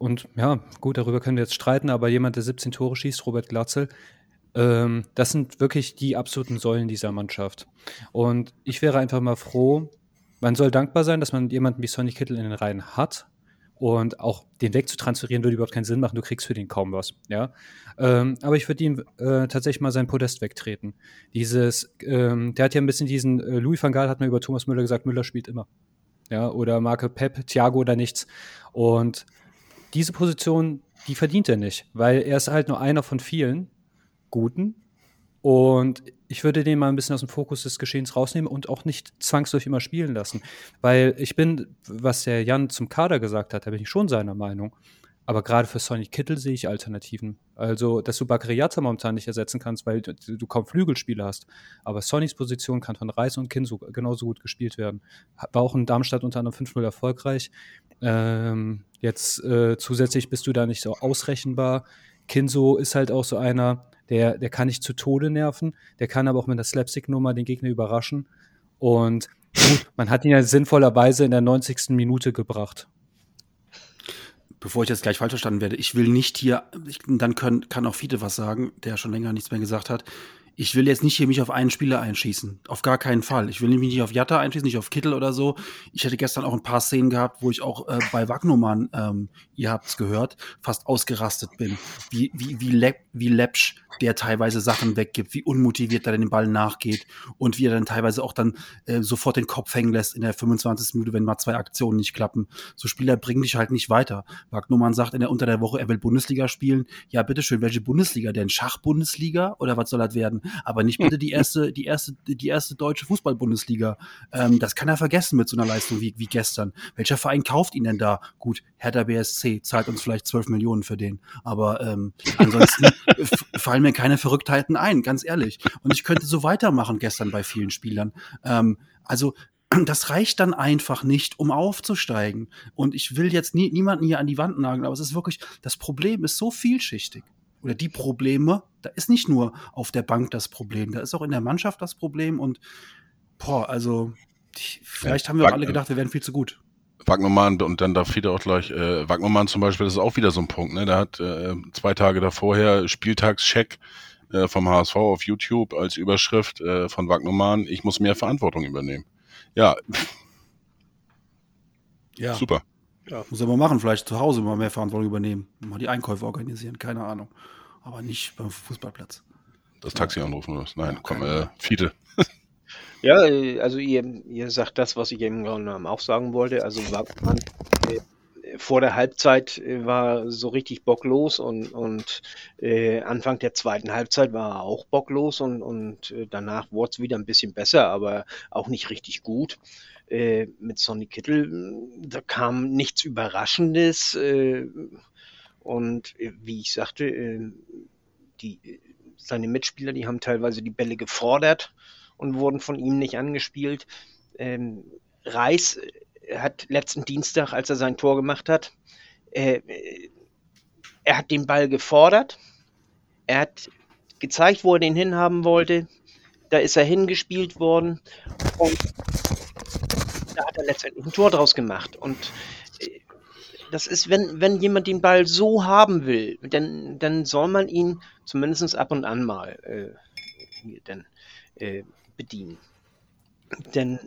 Und ja, gut, darüber können wir jetzt streiten, aber jemand, der 17 Tore schießt, Robert Glatzel, ähm, das sind wirklich die absoluten Säulen dieser Mannschaft. Und ich wäre einfach mal froh, man soll dankbar sein, dass man jemanden wie Sonny Kittel in den Reihen hat, und auch den wegzutransferieren würde überhaupt keinen Sinn machen, du kriegst für den kaum was. Ja? Ähm, aber ich würde ihm äh, tatsächlich mal sein Podest wegtreten. Dieses, ähm, der hat ja ein bisschen diesen, äh, Louis van Gaal hat mir über Thomas Müller gesagt, Müller spielt immer. Ja, oder Marke Pep, Thiago oder nichts. Und diese Position, die verdient er nicht, weil er ist halt nur einer von vielen Guten. Und ich würde den mal ein bisschen aus dem Fokus des Geschehens rausnehmen und auch nicht zwangsläufig immer spielen lassen. Weil ich bin, was der Jan zum Kader gesagt hat, da bin ich schon seiner Meinung. Aber gerade für Sonny Kittel sehe ich Alternativen. Also, dass du Bakriata momentan nicht ersetzen kannst, weil du, kaum Flügelspiele hast. Aber Sonnys Position kann von Reis und Kinso genauso gut gespielt werden. War auch in Darmstadt unter anderem 5-0 erfolgreich. Ähm, jetzt äh, zusätzlich bist du da nicht so ausrechenbar. Kinso ist halt auch so einer, der, der kann nicht zu Tode nerven, der kann aber auch mit der Slapstick-Nummer den Gegner überraschen. Und gut, man hat ihn ja sinnvollerweise in der 90. Minute gebracht. Bevor ich jetzt gleich falsch verstanden werde, ich will nicht hier, ich, dann können, kann auch Fiete was sagen, der schon länger nichts mehr gesagt hat ich will jetzt nicht hier mich auf einen Spieler einschießen. Auf gar keinen Fall. Ich will mich nicht auf Jatta einschießen, nicht auf Kittel oder so. Ich hätte gestern auch ein paar Szenen gehabt, wo ich auch äh, bei Wagnumann, ähm, ihr habt's gehört, fast ausgerastet bin. Wie, wie, wie, lepp, wie läppsch der teilweise Sachen weggibt, wie unmotiviert er den Ball nachgeht und wie er dann teilweise auch dann äh, sofort den Kopf hängen lässt in der 25. Minute, wenn mal zwei Aktionen nicht klappen. So Spieler bringen dich halt nicht weiter. Wagnumann sagt in der, unter der Woche, er will Bundesliga spielen. Ja, bitteschön, welche Bundesliga denn? Schachbundesliga oder was soll das werden? Aber nicht bitte die erste, die erste, die erste deutsche Fußball-Bundesliga. Ähm, das kann er vergessen mit so einer Leistung wie, wie gestern. Welcher Verein kauft ihn denn da? Gut, Hertha BSC zahlt uns vielleicht 12 Millionen für den, aber ähm, ansonsten fallen mir keine Verrücktheiten ein, ganz ehrlich. Und ich könnte so weitermachen gestern bei vielen Spielern. Ähm, also das reicht dann einfach nicht, um aufzusteigen. Und ich will jetzt nie, niemanden hier an die Wand nageln, aber es ist wirklich, das Problem ist so vielschichtig oder die Probleme, da ist nicht nur auf der Bank das Problem, da ist auch in der Mannschaft das Problem und boah, also ich, vielleicht haben wir auch alle gedacht, wir wären viel zu gut. Wagnermann und dann darf wieder auch gleich, äh, Wagnermann zum Beispiel, das ist auch wieder so ein Punkt, ne? Der hat äh, zwei Tage davorher Spieltagscheck äh, vom HSV auf YouTube als Überschrift äh, von Wagnermann, ich muss mehr Verantwortung übernehmen. Ja. Ja. Super. Ja. Muss er mal machen, vielleicht zu Hause mal mehr Verantwortung übernehmen. Mal die Einkäufe organisieren, keine Ahnung. Aber nicht beim Fußballplatz. Das Taxi anrufen oder was? Nein, ja, komm, äh, Fiete. Ja, äh, also ihr, ihr sagt das, was ich eben auch sagen wollte. Also Wagner, äh, vor der Halbzeit äh, war so richtig bocklos und, und äh, Anfang der zweiten Halbzeit war er auch bocklos und, und äh, danach wurde es wieder ein bisschen besser, aber auch nicht richtig gut. Äh, mit Sonny Kittel, da kam nichts Überraschendes äh, und äh, wie ich sagte, die, seine Mitspieler, die haben teilweise die Bälle gefordert und wurden von ihm nicht angespielt. Ähm, Reis hat letzten Dienstag, als er sein Tor gemacht hat, äh, er hat den Ball gefordert, er hat gezeigt, wo er den hinhaben wollte, da ist er hingespielt worden. Und da hat er letztendlich ein Tor draus gemacht. Und äh, das ist, wenn, wenn jemand den Ball so haben will, dann, dann soll man ihn zumindest ab und an mal äh, hier denn, äh, bedienen. Denn,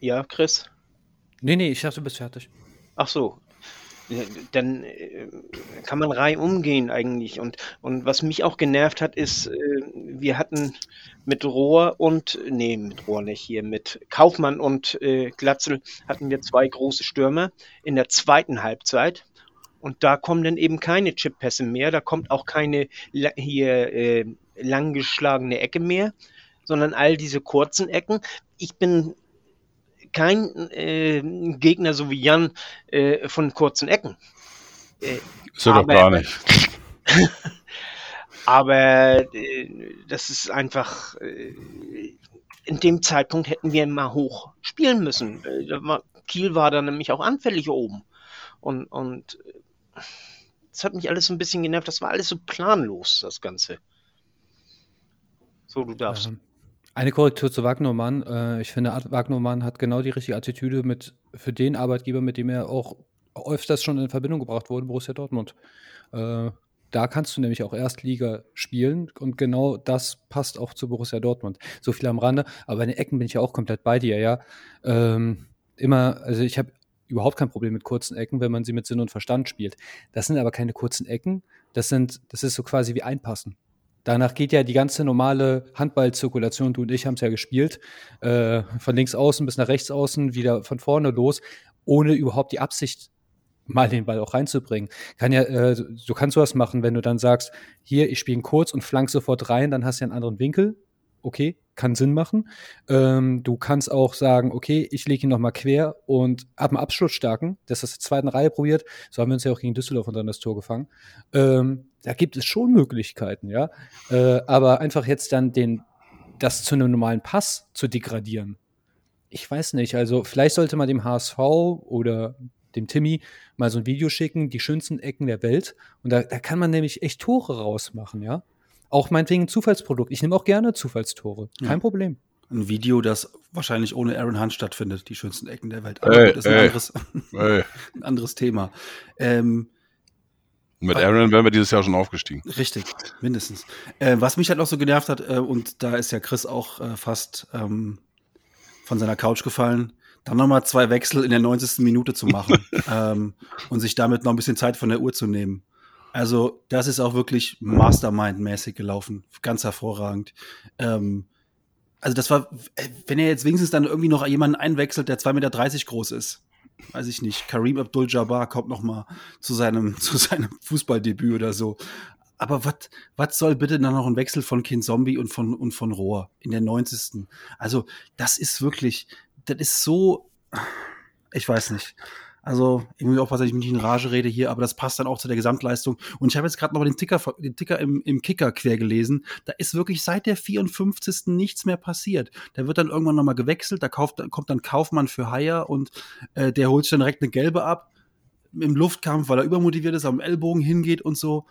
ja, Chris? Nee, nee, ich dachte, du bist fertig. Ach so. Dann äh, kann man rein umgehen eigentlich. Und, und was mich auch genervt hat, ist, äh, wir hatten mit Rohr und, nee, mit Rohr nicht, hier mit Kaufmann und äh, Glatzel hatten wir zwei große Stürmer in der zweiten Halbzeit. Und da kommen dann eben keine Chip-Pässe mehr, da kommt auch keine hier äh, langgeschlagene Ecke mehr, sondern all diese kurzen Ecken. Ich bin kein äh, Gegner, so wie Jan, äh, von kurzen Ecken. Äh, ist er doch gar nicht. aber äh, das ist einfach. Äh, in dem Zeitpunkt hätten wir mal hoch spielen müssen. Äh, Kiel war da nämlich auch anfällig oben. Und, und das hat mich alles so ein bisschen genervt. Das war alles so planlos, das Ganze. So, du darfst. Ähm, eine Korrektur zu Wagnermann. Äh, ich finde, Wagnermann hat genau die richtige Attitüde mit, für den Arbeitgeber, mit dem er auch öfters schon in Verbindung gebracht wurde, Borussia Dortmund. Äh, da kannst du nämlich auch Erstliga spielen und genau das passt auch zu Borussia Dortmund. So viel am Rande, aber bei den Ecken bin ich ja auch komplett bei dir, ja. Ähm, immer, also ich habe überhaupt kein Problem mit kurzen Ecken, wenn man sie mit Sinn und Verstand spielt. Das sind aber keine kurzen Ecken, das sind, das ist so quasi wie Einpassen. Danach geht ja die ganze normale Handballzirkulation, du und ich haben es ja gespielt, äh, von links außen bis nach rechts außen, wieder von vorne los, ohne überhaupt die Absicht, mal den Ball auch reinzubringen. Kann ja, äh, du kannst sowas machen, wenn du dann sagst, hier, ich spiele ihn kurz und flank sofort rein, dann hast du ja einen anderen Winkel. Okay, kann Sinn machen. Ähm, du kannst auch sagen, okay, ich lege ihn nochmal quer und ab dem Abschluss starken. Das ist der zweiten Reihe probiert. So haben wir uns ja auch gegen Düsseldorf unter das Tor gefangen. Ähm, da gibt es schon Möglichkeiten, ja. Äh, aber einfach jetzt dann den, das zu einem normalen Pass zu degradieren. Ich weiß nicht. Also, vielleicht sollte man dem HSV oder dem Timmy mal so ein Video schicken, die schönsten Ecken der Welt. Und da, da kann man nämlich echt Tore rausmachen, ja. Auch meinetwegen ein Zufallsprodukt. Ich nehme auch gerne Zufallstore. Kein ja. Problem. Ein Video, das wahrscheinlich ohne Aaron Hunt stattfindet, die schönsten Ecken der Welt. Aber ey, das ist ein, ey, anderes, ein anderes Thema. Ähm, mit Aaron wären wir dieses Jahr schon aufgestiegen. Richtig, mindestens. Äh, was mich halt auch so genervt hat, äh, und da ist ja Chris auch äh, fast ähm, von seiner Couch gefallen, dann nochmal zwei Wechsel in der 90. Minute zu machen ähm, und sich damit noch ein bisschen Zeit von der Uhr zu nehmen. Also, das ist auch wirklich Mastermind-mäßig gelaufen. Ganz hervorragend. Ähm, also, das war, äh, wenn er jetzt wenigstens dann irgendwie noch jemanden einwechselt, der 2,30 Meter groß ist weiß ich nicht, Karim Abdul-Jabbar kommt noch mal zu seinem, zu seinem Fußballdebüt oder so. Aber was soll bitte dann noch ein Wechsel von Kind Zombie und von, und von Rohr in der 90. Also, das ist wirklich, das ist so, ich weiß nicht. Also, ich muss aufpassen, dass ich mich nicht in Rage rede hier, aber das passt dann auch zu der Gesamtleistung. Und ich habe jetzt gerade noch den Ticker, den Ticker im, im Kicker quer gelesen. Da ist wirklich seit der 54. nichts mehr passiert. Da wird dann irgendwann nochmal gewechselt, da kauft, kommt dann Kaufmann für Haier und äh, der holt sich dann direkt eine gelbe ab im Luftkampf, weil er übermotiviert ist, am Ellbogen hingeht und so.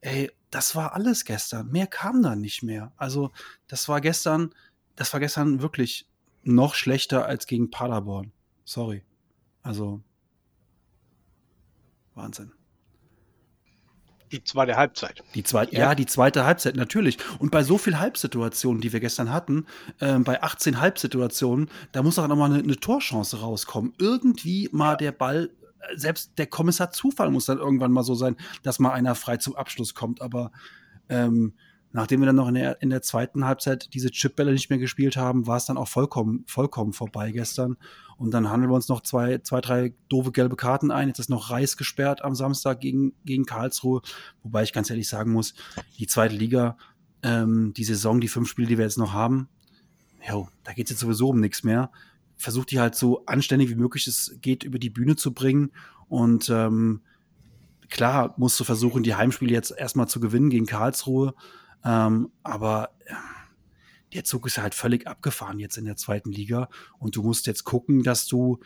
Ey, das war alles gestern. Mehr kam da nicht mehr. Also, das war gestern, das war gestern wirklich noch schlechter als gegen Paderborn. Sorry. Also, Wahnsinn. Die zweite Halbzeit. Die zweite, ja. ja. die zweite Halbzeit, natürlich. Und bei so viel Halbsituationen, die wir gestern hatten, äh, bei 18 Halbsituationen, da muss auch nochmal eine, eine Torchance rauskommen. Irgendwie mal der Ball, äh, selbst der Kommissar Zufall muss dann irgendwann mal so sein, dass mal einer frei zum Abschluss kommt. Aber ähm, nachdem wir dann noch in der, in der zweiten Halbzeit diese Chipbälle nicht mehr gespielt haben, war es dann auch vollkommen, vollkommen vorbei gestern. Und dann handeln wir uns noch zwei, zwei, drei doofe gelbe Karten ein. Jetzt ist noch Reis gesperrt am Samstag gegen, gegen Karlsruhe. Wobei ich ganz ehrlich sagen muss, die zweite Liga, ähm, die Saison, die fünf Spiele, die wir jetzt noch haben, jo, da geht es jetzt sowieso um nichts mehr. Versucht die halt so anständig wie möglich es geht über die Bühne zu bringen. Und ähm, klar musst du versuchen, die Heimspiele jetzt erstmal zu gewinnen gegen Karlsruhe. Ähm, aber der Zug ist halt völlig abgefahren jetzt in der zweiten Liga und du musst jetzt gucken, dass du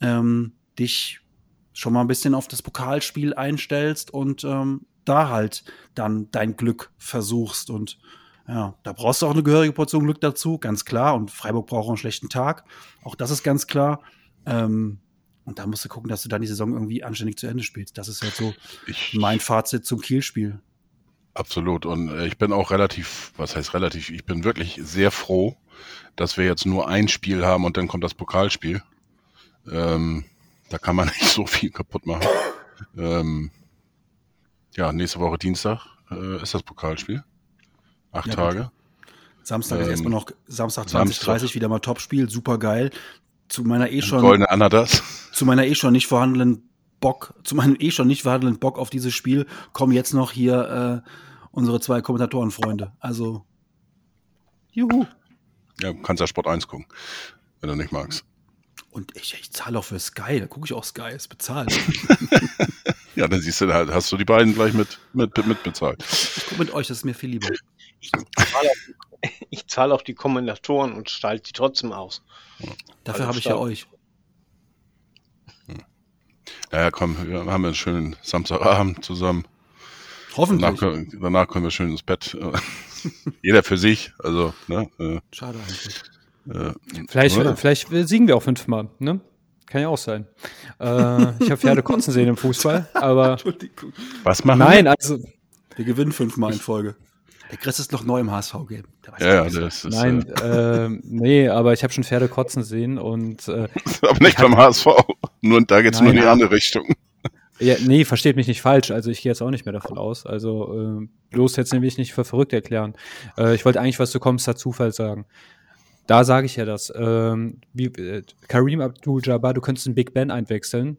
ähm, dich schon mal ein bisschen auf das Pokalspiel einstellst und ähm, da halt dann dein Glück versuchst. Und ja, da brauchst du auch eine gehörige Portion Glück dazu, ganz klar. Und Freiburg braucht auch einen schlechten Tag. Auch das ist ganz klar. Ähm, und da musst du gucken, dass du dann die Saison irgendwie anständig zu Ende spielst. Das ist halt so ich, mein Fazit zum Kielspiel. Absolut. Und äh, ich bin auch relativ, was heißt relativ, ich bin wirklich sehr froh, dass wir jetzt nur ein Spiel haben und dann kommt das Pokalspiel. Ähm, da kann man nicht so viel kaputt machen. Ähm, ja, nächste Woche Dienstag äh, ist das Pokalspiel. Acht ja, Tage. Samstag ähm, ist erstmal noch Samstag 2030 wieder mal Topspiel, super geil. Zu meiner eh schon goldene Anadas. Zu meiner eh schon nicht vorhandenen Bock, zu meinem eh schon nicht vorhandenen Bock auf dieses Spiel kommen jetzt noch hier äh, unsere zwei Kommentatorenfreunde. Also, juhu. Ja, du kannst ja Sport 1 gucken, wenn du nicht magst. Und ich, ich zahle auch für Sky, da gucke ich auch Sky, ist bezahlt. ja, dann siehst du, da hast du die beiden gleich mit, mit, mit bezahlt. Ich gucke mit euch, das ist mir viel lieber. Ich zahle auch, zahl auch, die Kommentatoren und stalte die trotzdem aus. Ja. Dafür also habe ich ja euch. Ja, komm, wir haben einen schönen Samstagabend zusammen. Hoffentlich. Danach, danach können wir schön ins Bett. Jeder für sich. Also, ne? Äh, Schade eigentlich. Äh, vielleicht, vielleicht siegen wir auch fünfmal, ne? Kann ja auch sein. Äh, ich habe Pferde kotzen sehen im Fußball, aber. Entschuldigung. Was machen Nein, wir? also. Wir gewinnen fünfmal in Folge. Der Chris ist noch neu im HSV-Game. Ja, ja, das ist. Nein, äh, nee, aber ich habe schon Pferde kotzen sehen und. Äh, aber nicht beim HSV. Nur da geht es nur in die andere Richtung. Ja, nee, versteht mich nicht falsch. Also ich gehe jetzt auch nicht mehr davon aus. Also äh, bloß jetzt nämlich nicht für verrückt erklären. Äh, ich wollte eigentlich was zu Kommissar Zufall sagen. Da sage ich ja das. Ähm, wie, äh, Kareem Abdul-Jabbar, du könntest einen Big Ben einwechseln,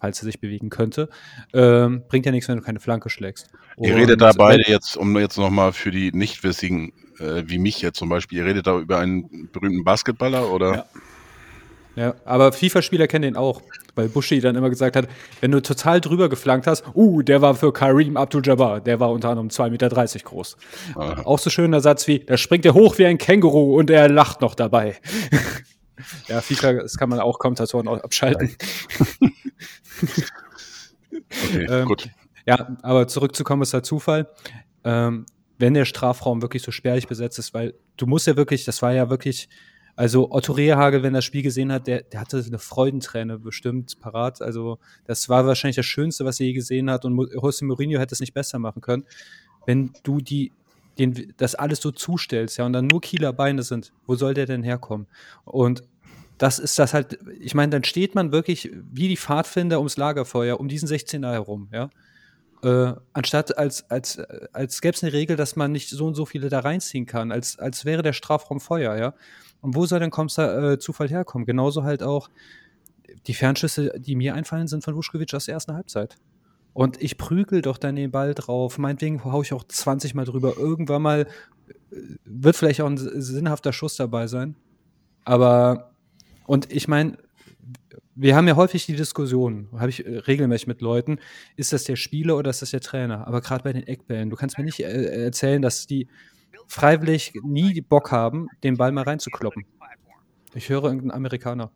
falls er sich bewegen könnte. Ähm, bringt ja nichts, wenn du keine Flanke schlägst. Ihr redet da beide jetzt, um jetzt nochmal für die Nichtwissigen, äh, wie mich jetzt zum Beispiel, ihr redet da über einen berühmten Basketballer oder? Ja. Ja, aber FIFA-Spieler kennen den auch, weil Bushi dann immer gesagt hat, wenn du total drüber geflankt hast, uh, der war für Kareem Abdul-Jabbar, der war unter anderem 2,30 Meter groß. Aha. Auch so schöner Satz wie, da springt er hoch wie ein Känguru und er lacht noch dabei. ja, FIFA, das kann man auch Kommentatoren abschalten. okay, ähm, gut. Ja, aber zurückzukommen ist der Zufall. Ähm, wenn der Strafraum wirklich so spärlich besetzt ist, weil du musst ja wirklich, das war ja wirklich also Otto Rehagel, wenn er das Spiel gesehen hat, der, der hatte eine Freudenträne bestimmt parat. Also das war wahrscheinlich das Schönste, was er je gesehen hat. Und José Mourinho hätte es nicht besser machen können. Wenn du die, den, das alles so zustellst, ja, und dann nur Kieler Beine sind, wo soll der denn herkommen? Und das ist das halt, ich meine, dann steht man wirklich wie die Pfadfinder ums Lagerfeuer, um diesen 16er herum, ja. Äh, anstatt als, als, als gäbe es eine Regel, dass man nicht so und so viele da reinziehen kann, als, als wäre der Strafraum Feuer, ja. Und wo soll denn Komster äh, Zufall herkommen? Genauso halt auch die Fernschüsse, die mir einfallen, sind von Vuskovic aus der ersten Halbzeit. Und ich prügel doch dann den Ball drauf. Meinetwegen haue ich auch 20 Mal drüber. Irgendwann mal äh, wird vielleicht auch ein sinnhafter Schuss dabei sein. Aber, und ich meine, wir haben ja häufig die Diskussion, habe ich äh, regelmäßig mit Leuten, ist das der Spieler oder ist das der Trainer? Aber gerade bei den Eckbällen, du kannst mir nicht äh, erzählen, dass die freiwillig nie Bock haben, den Ball mal reinzukloppen. Ich höre irgendeinen Amerikaner.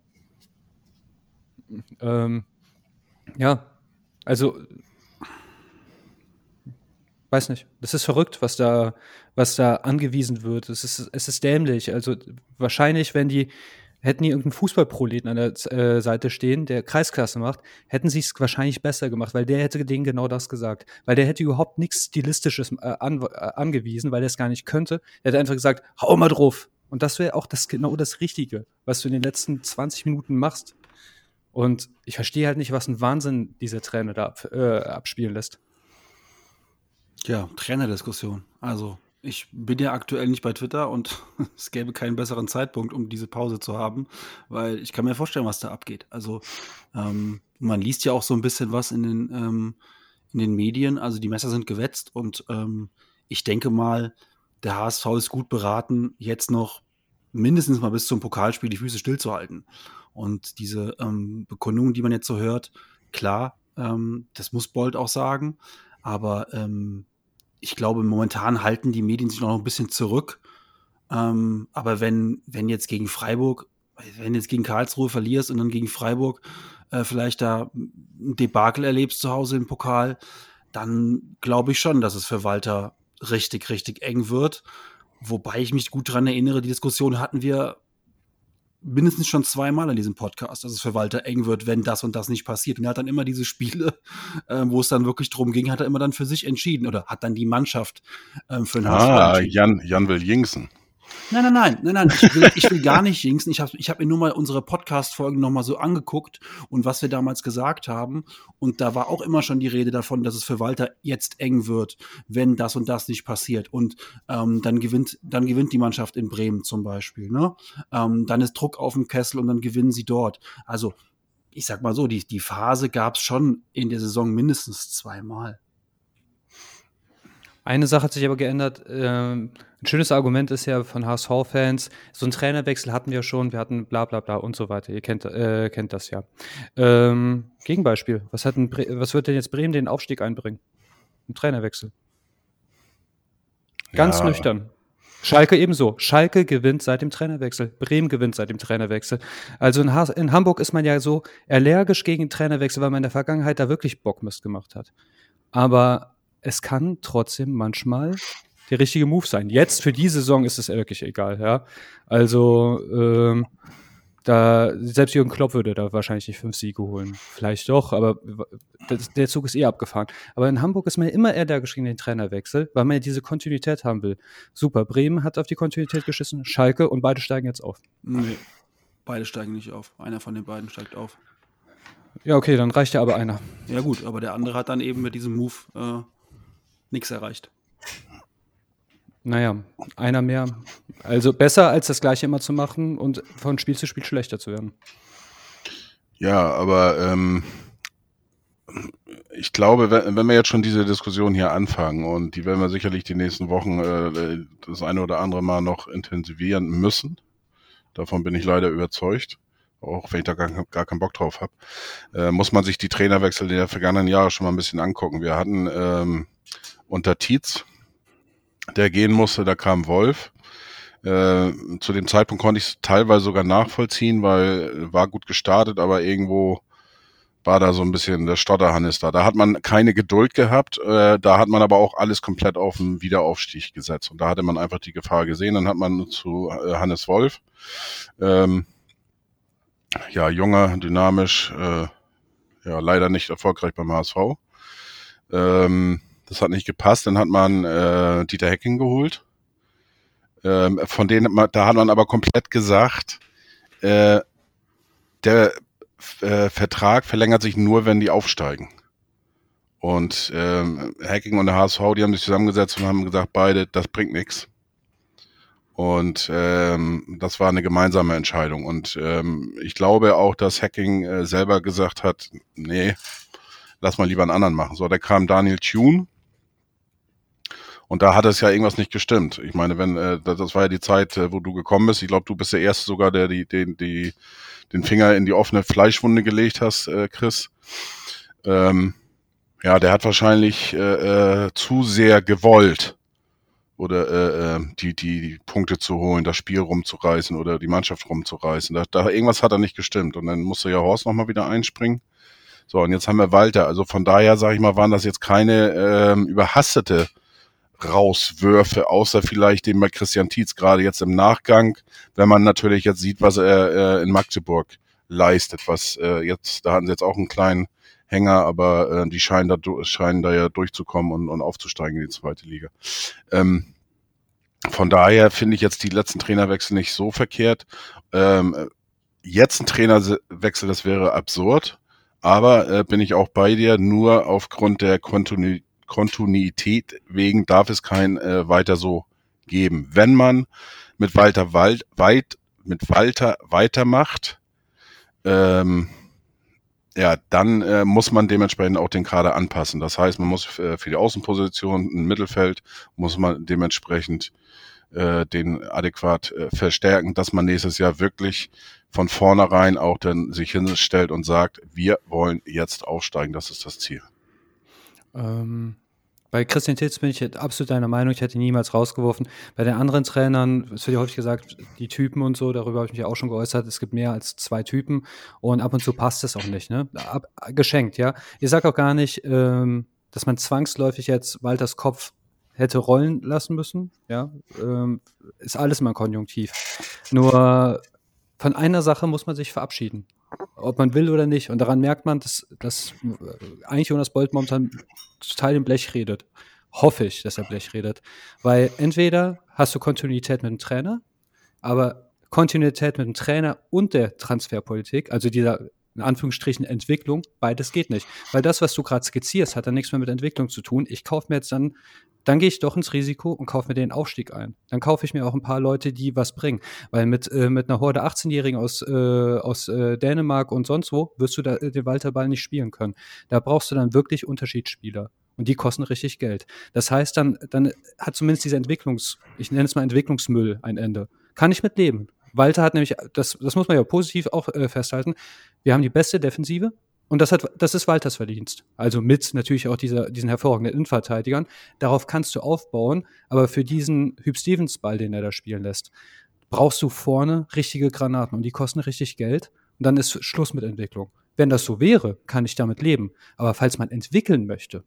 Ähm, ja, also weiß nicht. Das ist verrückt, was da, was da angewiesen wird. Es ist, es ist dämlich. Also wahrscheinlich, wenn die, hätten die irgendeinen Fußballproleten an der äh, Seite stehen, der Kreisklasse macht, hätten sie es wahrscheinlich besser gemacht, weil der hätte denen genau das gesagt. Weil der hätte überhaupt nichts Stilistisches äh, an, äh, angewiesen, weil er es gar nicht könnte. Er hätte einfach gesagt, hau mal drauf. Und das wäre auch das, genau das Richtige, was du in den letzten 20 Minuten machst. Und ich verstehe halt nicht, was ein Wahnsinn dieser Trainer da ab, äh, abspielen lässt. Ja, Trainerdiskussion. Also, ich bin ja aktuell nicht bei Twitter und es gäbe keinen besseren Zeitpunkt, um diese Pause zu haben, weil ich kann mir vorstellen, was da abgeht. Also, ähm, man liest ja auch so ein bisschen was in den, ähm, in den Medien. Also, die Messer sind gewetzt und ähm, ich denke mal, der HSV ist gut beraten, jetzt noch mindestens mal bis zum Pokalspiel die Füße stillzuhalten. Und diese ähm, Bekundungen, die man jetzt so hört, klar, ähm, das muss Bold auch sagen, aber ähm, ich glaube, momentan halten die Medien sich noch ein bisschen zurück. Ähm, aber wenn, wenn jetzt gegen Freiburg, wenn jetzt gegen Karlsruhe verlierst und dann gegen Freiburg äh, vielleicht da ein Debakel erlebst zu Hause im Pokal, dann glaube ich schon, dass es für Walter richtig, richtig eng wird. Wobei ich mich gut daran erinnere, die Diskussion hatten wir mindestens schon zweimal in diesem Podcast, dass es für Walter eng wird, wenn das und das nicht passiert. Und er hat dann immer diese Spiele, äh, wo es dann wirklich drum ging, hat er immer dann für sich entschieden oder hat dann die Mannschaft ähm, für den HSV ah, Jan, Jan will Jingsen. Nein, nein, nein, nein, nein. Ich will, ich will gar nicht jinxen. Ich habe ich hab mir nur mal unsere Podcast-Folgen nochmal so angeguckt und was wir damals gesagt haben. Und da war auch immer schon die Rede davon, dass es für Walter jetzt eng wird, wenn das und das nicht passiert. Und ähm, dann gewinnt, dann gewinnt die Mannschaft in Bremen zum Beispiel. Ne? Ähm, dann ist Druck auf dem Kessel und dann gewinnen sie dort. Also, ich sag mal so, die, die Phase gab es schon in der Saison mindestens zweimal. Eine Sache hat sich aber geändert. Ähm, ein schönes Argument ist ja von HSV-Fans, so einen Trainerwechsel hatten wir schon, wir hatten bla bla bla und so weiter. Ihr kennt, äh, kennt das ja. Ähm, Gegenbeispiel, was, hat ein was wird denn jetzt Bremen den Aufstieg einbringen? Ein Trainerwechsel. Ganz ja. nüchtern. Schalke ebenso. Schalke gewinnt seit dem Trainerwechsel. Bremen gewinnt seit dem Trainerwechsel. Also in, ha in Hamburg ist man ja so allergisch gegen Trainerwechsel, weil man in der Vergangenheit da wirklich Bockmist gemacht hat. Aber es kann trotzdem manchmal der richtige Move sein. Jetzt für die Saison ist es wirklich egal, ja. Also ähm, da selbst Jürgen Klopp würde da wahrscheinlich nicht fünf Siege holen. Vielleicht doch, aber das, der Zug ist eh abgefahren. Aber in Hamburg ist man immer eher da geschrieben, den Trainerwechsel, weil man ja diese Kontinuität haben will. Super, Bremen hat auf die Kontinuität geschissen, Schalke und beide steigen jetzt auf. Nee, beide steigen nicht auf. Einer von den beiden steigt auf. Ja, okay, dann reicht ja aber einer. Ja gut, aber der andere hat dann eben mit diesem Move äh, nichts erreicht. Naja, einer mehr. Also besser als das gleiche immer zu machen und von Spiel zu Spiel schlechter zu werden. Ja, aber ähm, ich glaube, wenn, wenn wir jetzt schon diese Diskussion hier anfangen und die werden wir sicherlich die nächsten Wochen äh, das eine oder andere Mal noch intensivieren müssen, davon bin ich leider überzeugt, auch wenn ich da gar, gar keinen Bock drauf habe, äh, muss man sich die Trainerwechsel der vergangenen Jahre schon mal ein bisschen angucken. Wir hatten ähm, unter Tietz, der gehen musste, da kam Wolf. Äh, zu dem Zeitpunkt konnte ich es teilweise sogar nachvollziehen, weil war gut gestartet, aber irgendwo war da so ein bisschen der Stotterhannes da. Da hat man keine Geduld gehabt, äh, da hat man aber auch alles komplett auf den Wiederaufstieg gesetzt. Und da hatte man einfach die Gefahr gesehen. Dann hat man zu äh, Hannes Wolf, ähm, ja, junger, dynamisch, äh, ja, leider nicht erfolgreich beim HSV. Ähm, das hat nicht gepasst. Dann hat man äh, Dieter Hecking geholt. Ähm, von denen, da hat man aber komplett gesagt, äh, der äh, Vertrag verlängert sich nur, wenn die aufsteigen. Und ähm, Hacking und der HSV, die haben sich zusammengesetzt und haben gesagt, beide, das bringt nichts. Und ähm, das war eine gemeinsame Entscheidung. Und ähm, ich glaube auch, dass Hacking äh, selber gesagt hat, nee, lass mal lieber einen anderen machen. So, da kam Daniel Thune, und da hat es ja irgendwas nicht gestimmt. Ich meine, wenn, äh, das war ja die Zeit, äh, wo du gekommen bist. Ich glaube, du bist der Erste sogar, der die, den, die, den Finger in die offene Fleischwunde gelegt hast, äh, Chris. Ähm, ja, der hat wahrscheinlich äh, äh, zu sehr gewollt oder äh, äh, die, die, die Punkte zu holen, das Spiel rumzureißen oder die Mannschaft rumzureißen. Da, da irgendwas hat er nicht gestimmt. Und dann musste ja Horst nochmal wieder einspringen. So, und jetzt haben wir Walter. Also von daher, sage ich mal, waren das jetzt keine ähm, überhastete rauswürfe, außer vielleicht dem bei Christian Tietz gerade jetzt im Nachgang, wenn man natürlich jetzt sieht, was er äh, in Magdeburg leistet, was äh, jetzt, da hatten sie jetzt auch einen kleinen Hänger, aber äh, die scheinen da, scheinen da ja durchzukommen und, und aufzusteigen in die zweite Liga. Ähm, von daher finde ich jetzt die letzten Trainerwechsel nicht so verkehrt. Ähm, jetzt ein Trainerwechsel, das wäre absurd, aber äh, bin ich auch bei dir, nur aufgrund der Kontinuität Kontinuität wegen darf es kein äh, weiter so geben. Wenn man mit Walter Wald, weit, mit Walter weitermacht, ähm, ja, dann äh, muss man dementsprechend auch den Kader anpassen. Das heißt, man muss äh, für die Außenposition im Mittelfeld muss man dementsprechend äh, den adäquat äh, verstärken, dass man nächstes Jahr wirklich von vornherein auch dann sich hinstellt und sagt, wir wollen jetzt aufsteigen, das ist das Ziel. Ähm, bei Christian Titz bin ich absolut deiner Meinung, ich hätte ihn niemals rausgeworfen. Bei den anderen Trainern, es wird ja häufig gesagt, die Typen und so, darüber habe ich mich auch schon geäußert, es gibt mehr als zwei Typen und ab und zu passt es auch nicht. Ne? Ab, geschenkt, ja. Ich sage auch gar nicht, ähm, dass man zwangsläufig jetzt Walters Kopf hätte rollen lassen müssen. Ja, ähm, ist alles mal konjunktiv. Nur von einer Sache muss man sich verabschieden ob man will oder nicht. Und daran merkt man, dass, dass äh, eigentlich Jonas Bolt momentan total im Blech redet. Hoffe ich, dass er Blech redet. Weil entweder hast du Kontinuität mit dem Trainer, aber Kontinuität mit dem Trainer und der Transferpolitik, also dieser in Anführungsstrichen Entwicklung, beides geht nicht. Weil das, was du gerade skizzierst, hat dann nichts mehr mit Entwicklung zu tun. Ich kaufe mir jetzt dann dann gehe ich doch ins Risiko und kaufe mir den Aufstieg ein. Dann kaufe ich mir auch ein paar Leute, die was bringen. Weil mit, äh, mit einer Horde 18-Jährigen aus, äh, aus äh, Dänemark und sonst wo wirst du da, äh, den Walterball nicht spielen können. Da brauchst du dann wirklich Unterschiedsspieler. Und die kosten richtig Geld. Das heißt, dann, dann hat zumindest dieser Entwicklungs-, ich nenne es mal Entwicklungsmüll ein Ende. Kann ich mit leben. Walter hat nämlich, das, das muss man ja positiv auch äh, festhalten, wir haben die beste Defensive, und das, hat, das ist Walters Verdienst. Also mit natürlich auch dieser, diesen hervorragenden Innenverteidigern. Darauf kannst du aufbauen, aber für diesen Hüb Stevens Ball, den er da spielen lässt, brauchst du vorne richtige Granaten und die kosten richtig Geld. Und dann ist Schluss mit Entwicklung. Wenn das so wäre, kann ich damit leben. Aber falls man entwickeln möchte,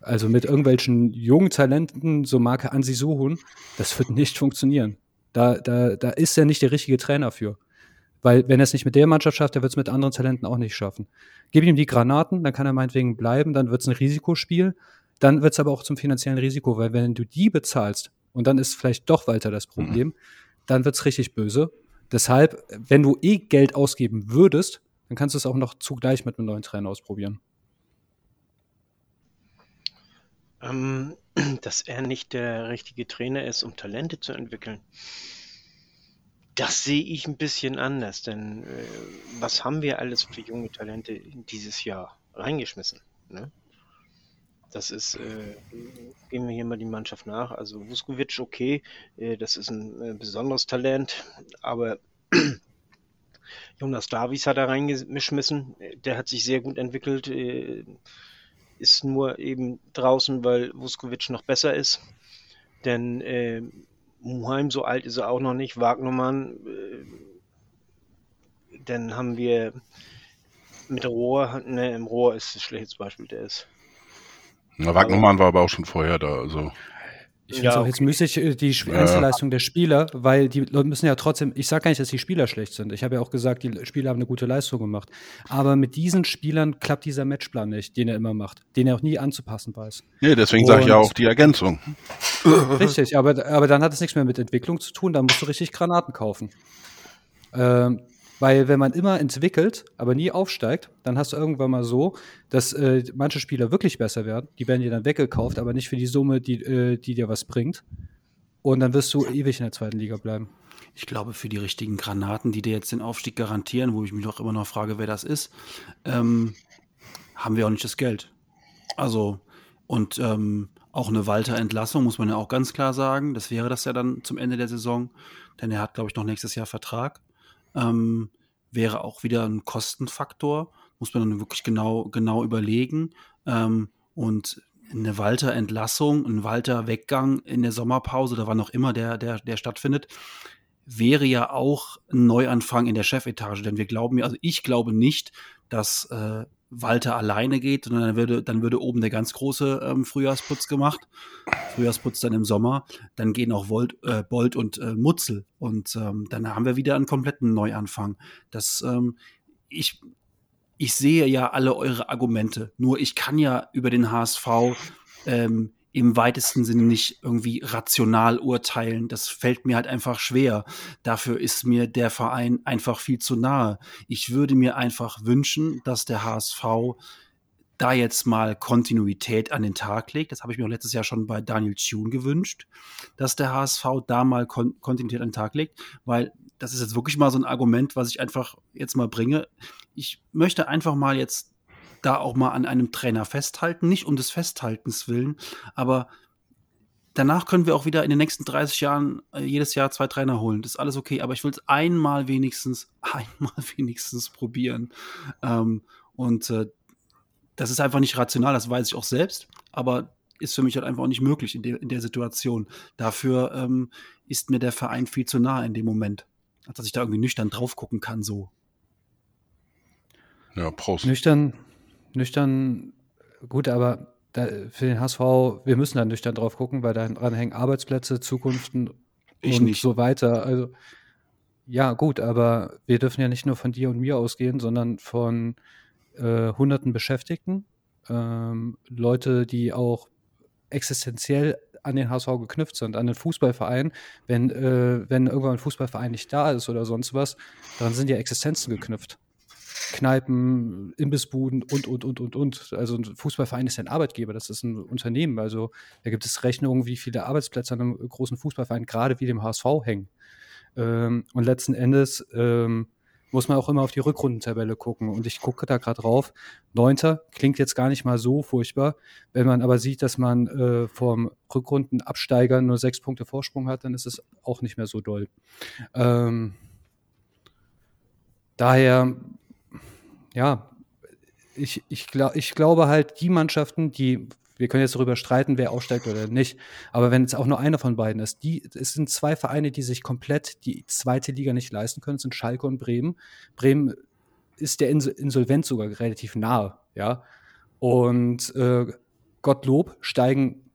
also mit irgendwelchen jungen Talenten, so Marke Ansi Suhun, das wird nicht funktionieren. Da, da, da ist er nicht der richtige Trainer für. Weil wenn er es nicht mit der Mannschaft schafft, er wird es mit anderen Talenten auch nicht schaffen. Gib ihm die Granaten, dann kann er meinetwegen bleiben, dann wird es ein Risikospiel, dann wird es aber auch zum finanziellen Risiko, weil wenn du die bezahlst und dann ist vielleicht doch weiter das Problem, dann wird es richtig böse. Deshalb, wenn du eh Geld ausgeben würdest, dann kannst du es auch noch zugleich mit einem neuen Trainer ausprobieren. Ähm, dass er nicht der richtige Trainer ist, um Talente zu entwickeln. Das sehe ich ein bisschen anders, denn äh, was haben wir alles für junge Talente dieses Jahr reingeschmissen? Ne? Das ist, äh, gehen wir hier mal die Mannschaft nach. Also Vuskovic, okay, äh, das ist ein äh, besonderes Talent, aber Jonas Davies hat er reingeschmissen. Der hat sich sehr gut entwickelt, äh, ist nur eben draußen, weil Vuskovic noch besser ist. Denn äh, Muheim, so alt ist er auch noch nicht. Wagnermann, äh, dann haben wir mit Rohr, ne, im Rohr ist ein schlechtes Beispiel, der ist. Na, Wagnermann war aber auch schon vorher da, also. Ich ja, auch jetzt müßig, äh, die Einzelleistung der Spieler, weil die Leute müssen ja trotzdem, ich sage gar nicht, dass die Spieler schlecht sind. Ich habe ja auch gesagt, die Spieler haben eine gute Leistung gemacht. Aber mit diesen Spielern klappt dieser Matchplan nicht, den er immer macht, den er auch nie anzupassen weiß. Nee, deswegen sage ich ja auch die Ergänzung. Richtig, aber, aber dann hat es nichts mehr mit Entwicklung zu tun, dann musst du richtig Granaten kaufen. Ähm, weil wenn man immer entwickelt, aber nie aufsteigt, dann hast du irgendwann mal so, dass äh, manche Spieler wirklich besser werden. Die werden dir dann weggekauft, aber nicht für die Summe, die, äh, die dir was bringt. Und dann wirst du ewig in der zweiten Liga bleiben. Ich glaube, für die richtigen Granaten, die dir jetzt den Aufstieg garantieren, wo ich mich doch immer noch frage, wer das ist, ähm, haben wir auch nicht das Geld. Also, und ähm, auch eine Walter-Entlassung, muss man ja auch ganz klar sagen. Das wäre das ja dann zum Ende der Saison, denn er hat, glaube ich, noch nächstes Jahr Vertrag ähm, wäre auch wieder ein Kostenfaktor. Muss man dann wirklich genau, genau überlegen. Ähm, und eine Walter-Entlassung, ein Walter-Weggang in der Sommerpause, da wann auch immer der, der, der stattfindet, wäre ja auch ein Neuanfang in der Chefetage. Denn wir glauben ja, also ich glaube nicht, dass äh, Walter alleine geht, sondern dann würde, dann würde oben der ganz große ähm, Frühjahrsputz gemacht. Frühjahrsputz dann im Sommer. Dann gehen auch Volt, äh, Bolt und äh, Mutzel. Und ähm, dann haben wir wieder einen kompletten Neuanfang. Das, ähm, ich, ich sehe ja alle eure Argumente. Nur ich kann ja über den HSV ähm, im weitesten Sinne nicht irgendwie rational urteilen. Das fällt mir halt einfach schwer. Dafür ist mir der Verein einfach viel zu nahe. Ich würde mir einfach wünschen, dass der HSV da jetzt mal Kontinuität an den Tag legt. Das habe ich mir auch letztes Jahr schon bei Daniel Thune gewünscht, dass der HSV da mal Kon Kontinuität an den Tag legt, weil das ist jetzt wirklich mal so ein Argument, was ich einfach jetzt mal bringe. Ich möchte einfach mal jetzt da auch mal an einem Trainer festhalten, nicht um des Festhaltens willen, aber danach können wir auch wieder in den nächsten 30 Jahren äh, jedes Jahr zwei Trainer holen. Das ist alles okay, aber ich will es einmal wenigstens, einmal wenigstens probieren. Ähm, und äh, das ist einfach nicht rational, das weiß ich auch selbst, aber ist für mich halt einfach auch nicht möglich in, de in der Situation. Dafür ähm, ist mir der Verein viel zu nah in dem Moment, als dass ich da irgendwie nüchtern drauf gucken kann, so. Ja, Prost. Nüchtern, nüchtern, gut, aber da, für den HSV, wir müssen da nüchtern drauf gucken, weil daran hängen Arbeitsplätze, Zukunften ich und nicht. so weiter. Also, ja, gut, aber wir dürfen ja nicht nur von dir und mir ausgehen, sondern von äh, hunderten Beschäftigten, ähm, Leute, die auch existenziell an den HSV geknüpft sind, an den Fußballverein. Wenn, äh, wenn irgendwann ein Fußballverein nicht da ist oder sonst was, dann sind ja Existenzen geknüpft. Kneipen, Imbissbuden und, und, und, und, und. Also ein Fußballverein ist ein Arbeitgeber, das ist ein Unternehmen. Also da gibt es Rechnungen, wie viele Arbeitsplätze an einem großen Fußballverein, gerade wie dem HSV, hängen. Ähm, und letzten Endes ähm, muss man auch immer auf die Rückrundentabelle gucken. Und ich gucke da gerade drauf. Neunter klingt jetzt gar nicht mal so furchtbar. Wenn man aber sieht, dass man äh, vom Rückrundenabsteiger nur sechs Punkte Vorsprung hat, dann ist es auch nicht mehr so doll. Ähm, daher ja, ich, ich, glaub, ich glaube halt, die Mannschaften, die, wir können jetzt darüber streiten, wer aufsteigt oder nicht, aber wenn es auch nur einer von beiden ist, die, es sind zwei Vereine, die sich komplett die zweite Liga nicht leisten können, sind Schalke und Bremen. Bremen ist der Insolvenz sogar relativ nahe, ja. Und äh, Gottlob steigen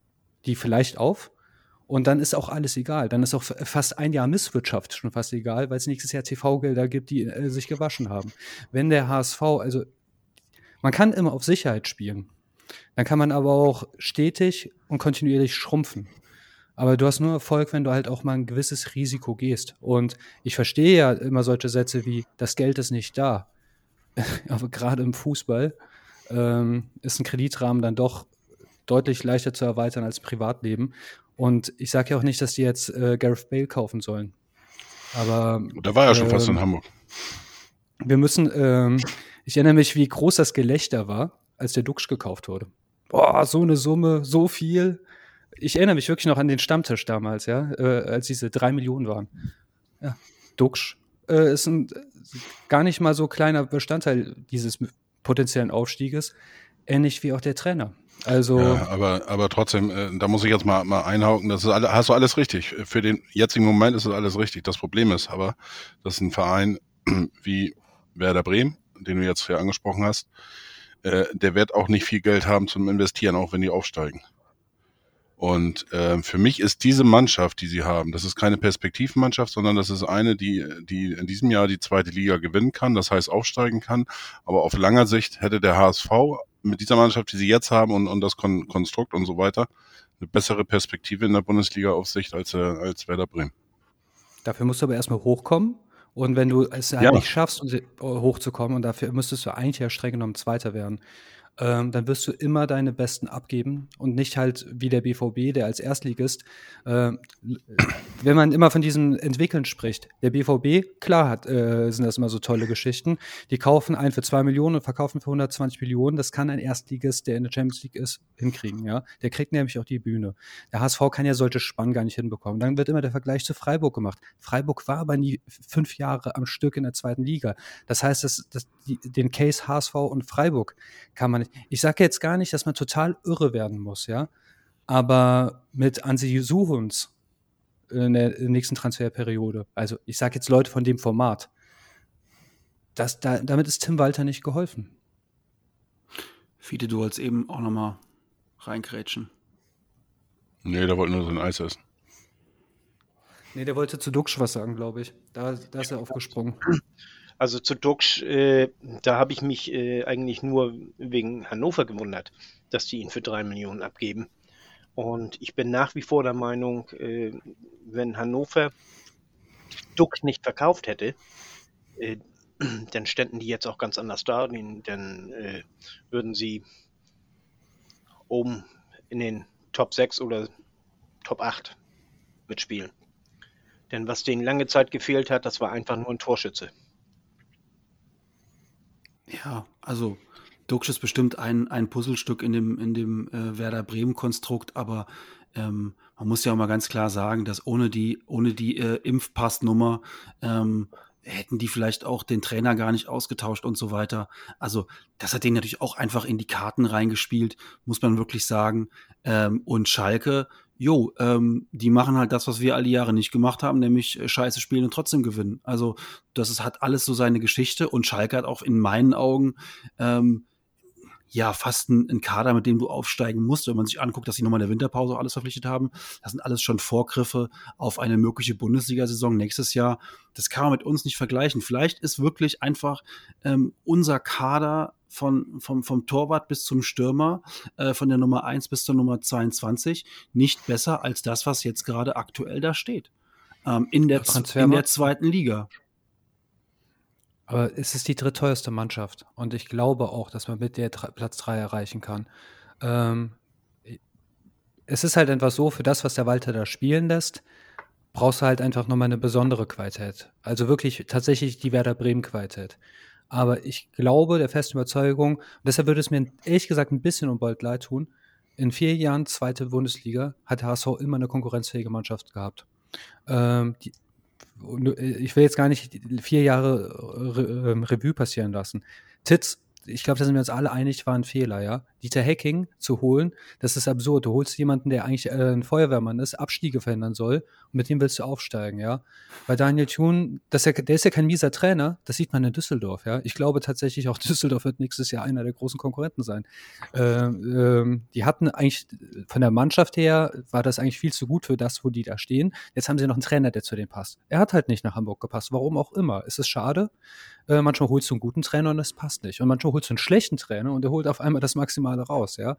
die vielleicht auf. Und dann ist auch alles egal. Dann ist auch fast ein Jahr Misswirtschaft schon fast egal, weil es nächstes Jahr TV-Gelder gibt, die äh, sich gewaschen haben. Wenn der HSV, also man kann immer auf Sicherheit spielen. Dann kann man aber auch stetig und kontinuierlich schrumpfen. Aber du hast nur Erfolg, wenn du halt auch mal ein gewisses Risiko gehst. Und ich verstehe ja immer solche Sätze wie, das Geld ist nicht da. aber gerade im Fußball ähm, ist ein Kreditrahmen dann doch deutlich leichter zu erweitern als Privatleben. Und ich sage ja auch nicht, dass die jetzt äh, Gareth Bale kaufen sollen. Aber. Da war ja schon ähm, fast in ähm, Hamburg. Wir müssen, ähm, ich erinnere mich, wie groß das Gelächter war, als der Duxch gekauft wurde. Boah, so eine Summe, so viel. Ich erinnere mich wirklich noch an den Stammtisch damals, ja, äh, als diese drei Millionen waren. Ja, Duxch äh, ist ein gar nicht mal so kleiner Bestandteil dieses potenziellen Aufstieges, ähnlich wie auch der Trainer. Also, ja, aber, aber trotzdem, äh, da muss ich jetzt mal, mal einhauken, das ist alle, hast du alles richtig. Für den jetzigen Moment ist das alles richtig. Das Problem ist aber, dass ein Verein wie Werder Bremen, den du jetzt hier angesprochen hast, äh, der wird auch nicht viel Geld haben zum Investieren, auch wenn die aufsteigen. Und äh, für mich ist diese Mannschaft, die sie haben, das ist keine Perspektivmannschaft, sondern das ist eine, die, die in diesem Jahr die zweite Liga gewinnen kann, das heißt aufsteigen kann. Aber auf langer Sicht hätte der HSV mit dieser Mannschaft, die sie jetzt haben und, und das Kon Konstrukt und so weiter, eine bessere Perspektive in der Bundesliga auf Sicht als, äh, als Werder Bremen. Dafür musst du aber erstmal hochkommen. Und wenn du es halt ja. nicht schaffst, hochzukommen, und dafür müsstest du eigentlich ja streng genommen Zweiter werden, ähm, dann wirst du immer deine Besten abgeben und nicht halt wie der BVB, der als Erstligist, äh, wenn man immer von diesem Entwickeln spricht. Der BVB, klar hat, äh, sind das immer so tolle Geschichten. Die kaufen einen für zwei Millionen und verkaufen für 120 Millionen. Das kann ein Erstligist, der in der Champions League ist, hinkriegen. Ja, der kriegt nämlich auch die Bühne. Der HSV kann ja solche Spannen gar nicht hinbekommen. Dann wird immer der Vergleich zu Freiburg gemacht. Freiburg war aber nie fünf Jahre am Stück in der zweiten Liga. Das heißt, dass, dass die, den Case HSV und Freiburg kann man nicht. Ich sage jetzt gar nicht, dass man total irre werden muss, ja. Aber mit Ansi Suhuns in der nächsten Transferperiode, also ich sage jetzt Leute von dem Format, das, da, damit ist Tim Walter nicht geholfen. Fiete, du wolltest eben auch nochmal reingrätschen. Nee, der wollte nur so ein Eis essen. Nee, der wollte zu Duxch was sagen, glaube ich. Da, da ist er aufgesprungen. Also zu Duxch, äh, da habe ich mich äh, eigentlich nur wegen Hannover gewundert, dass die ihn für drei Millionen abgeben. Und ich bin nach wie vor der Meinung, äh, wenn Hannover Duxch nicht verkauft hätte, äh, dann ständen die jetzt auch ganz anders da, dann äh, würden sie oben in den Top 6 oder Top 8 mitspielen. Denn was denen lange Zeit gefehlt hat, das war einfach nur ein Torschütze. Ja, also Duxch ist bestimmt ein, ein Puzzlestück in dem, in dem äh, Werder Bremen-Konstrukt, aber ähm, man muss ja auch mal ganz klar sagen, dass ohne die, ohne die äh, Impfpassnummer ähm, hätten die vielleicht auch den Trainer gar nicht ausgetauscht und so weiter. Also das hat denen natürlich auch einfach in die Karten reingespielt, muss man wirklich sagen. Ähm, und Schalke, jo, ähm, die machen halt das, was wir alle Jahre nicht gemacht haben, nämlich äh, Scheiße spielen und trotzdem gewinnen. Also das ist, hat alles so seine Geschichte und Schalke hat auch in meinen Augen ähm, ja fast ein, Kader, mit dem du aufsteigen musst, wenn man sich anguckt, dass sie nochmal in der Winterpause alles verpflichtet haben. Das sind alles schon Vorgriffe auf eine mögliche Bundesliga-Saison nächstes Jahr. Das kann man mit uns nicht vergleichen. Vielleicht ist wirklich einfach ähm, unser Kader von, vom, vom Torwart bis zum Stürmer, äh, von der Nummer 1 bis zur Nummer 22, nicht besser als das, was jetzt gerade aktuell da steht. Ähm, in, der, in der zweiten Liga. Aber es ist die drittteuerste Mannschaft und ich glaube auch, dass man mit der Platz 3 erreichen kann. Ähm, es ist halt einfach so, für das, was der Walter da spielen lässt, brauchst du halt einfach nochmal eine besondere Qualität. Also wirklich tatsächlich die Werder Bremen-Qualität. Aber ich glaube, der festen Überzeugung, deshalb würde es mir ehrlich gesagt ein bisschen um bald leid tun, in vier Jahren zweite Bundesliga hat HSV immer eine konkurrenzfähige Mannschaft gehabt. Ähm, die, äh, ich will jetzt gar nicht vier Jahre Re ähm, Revue passieren lassen. Titz, ich glaube, da sind wir uns alle einig, war ein Fehler, ja. Dieter Hacking zu holen, das ist absurd. Du holst jemanden, der eigentlich äh, ein Feuerwehrmann ist, Abstiege verhindern soll und mit dem willst du aufsteigen, ja. Bei Daniel Thun, das der ist ja kein mieser Trainer, das sieht man in Düsseldorf, ja. Ich glaube tatsächlich auch Düsseldorf wird nächstes Jahr einer der großen Konkurrenten sein. Ähm, ähm, die hatten eigentlich von der Mannschaft her war das eigentlich viel zu gut für das, wo die da stehen. Jetzt haben sie noch einen Trainer, der zu denen passt. Er hat halt nicht nach Hamburg gepasst, warum auch immer. Es ist schade. Äh, manchmal holst du einen guten Trainer und es passt nicht. Und manchmal holst du einen schlechten Trainer und der holt auf einmal das Maximale raus, ja.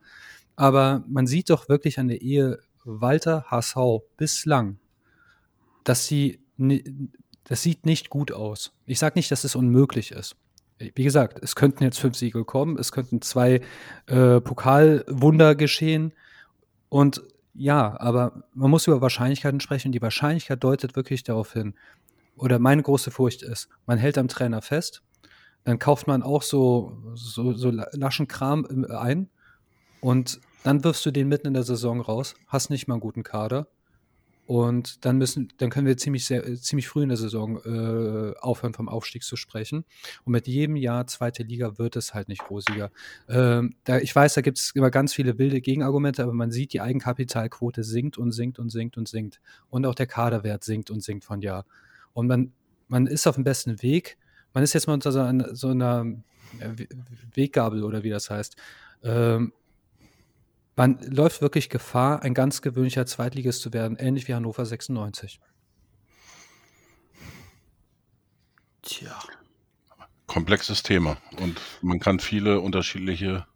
Aber man sieht doch wirklich an der Ehe Walter HSV bislang, dass sie, das sieht nicht gut aus. Ich sage nicht, dass es unmöglich ist. Wie gesagt, es könnten jetzt fünf Siege kommen, es könnten zwei äh, Pokalwunder geschehen. Und ja, aber man muss über Wahrscheinlichkeiten sprechen. Die Wahrscheinlichkeit deutet wirklich darauf hin, oder meine große Furcht ist, man hält am Trainer fest, dann kauft man auch so, so, so laschen Kram ein und dann wirfst du den mitten in der Saison raus, hast nicht mal einen guten Kader und dann müssen, dann können wir ziemlich, sehr, ziemlich früh in der Saison äh, aufhören, vom Aufstieg zu sprechen. Und mit jedem Jahr zweite Liga wird es halt nicht rosiger. Ähm, da, ich weiß, da gibt es immer ganz viele wilde Gegenargumente, aber man sieht, die Eigenkapitalquote sinkt und sinkt und sinkt und sinkt. Und auch der Kaderwert sinkt und sinkt von Jahr. Und man, man ist auf dem besten Weg. Man ist jetzt mal unter so einer, so einer Weggabel oder wie das heißt. Ähm, man läuft wirklich Gefahr, ein ganz gewöhnlicher Zweitligist zu werden, ähnlich wie Hannover 96. Tja. Komplexes Thema und man kann viele unterschiedliche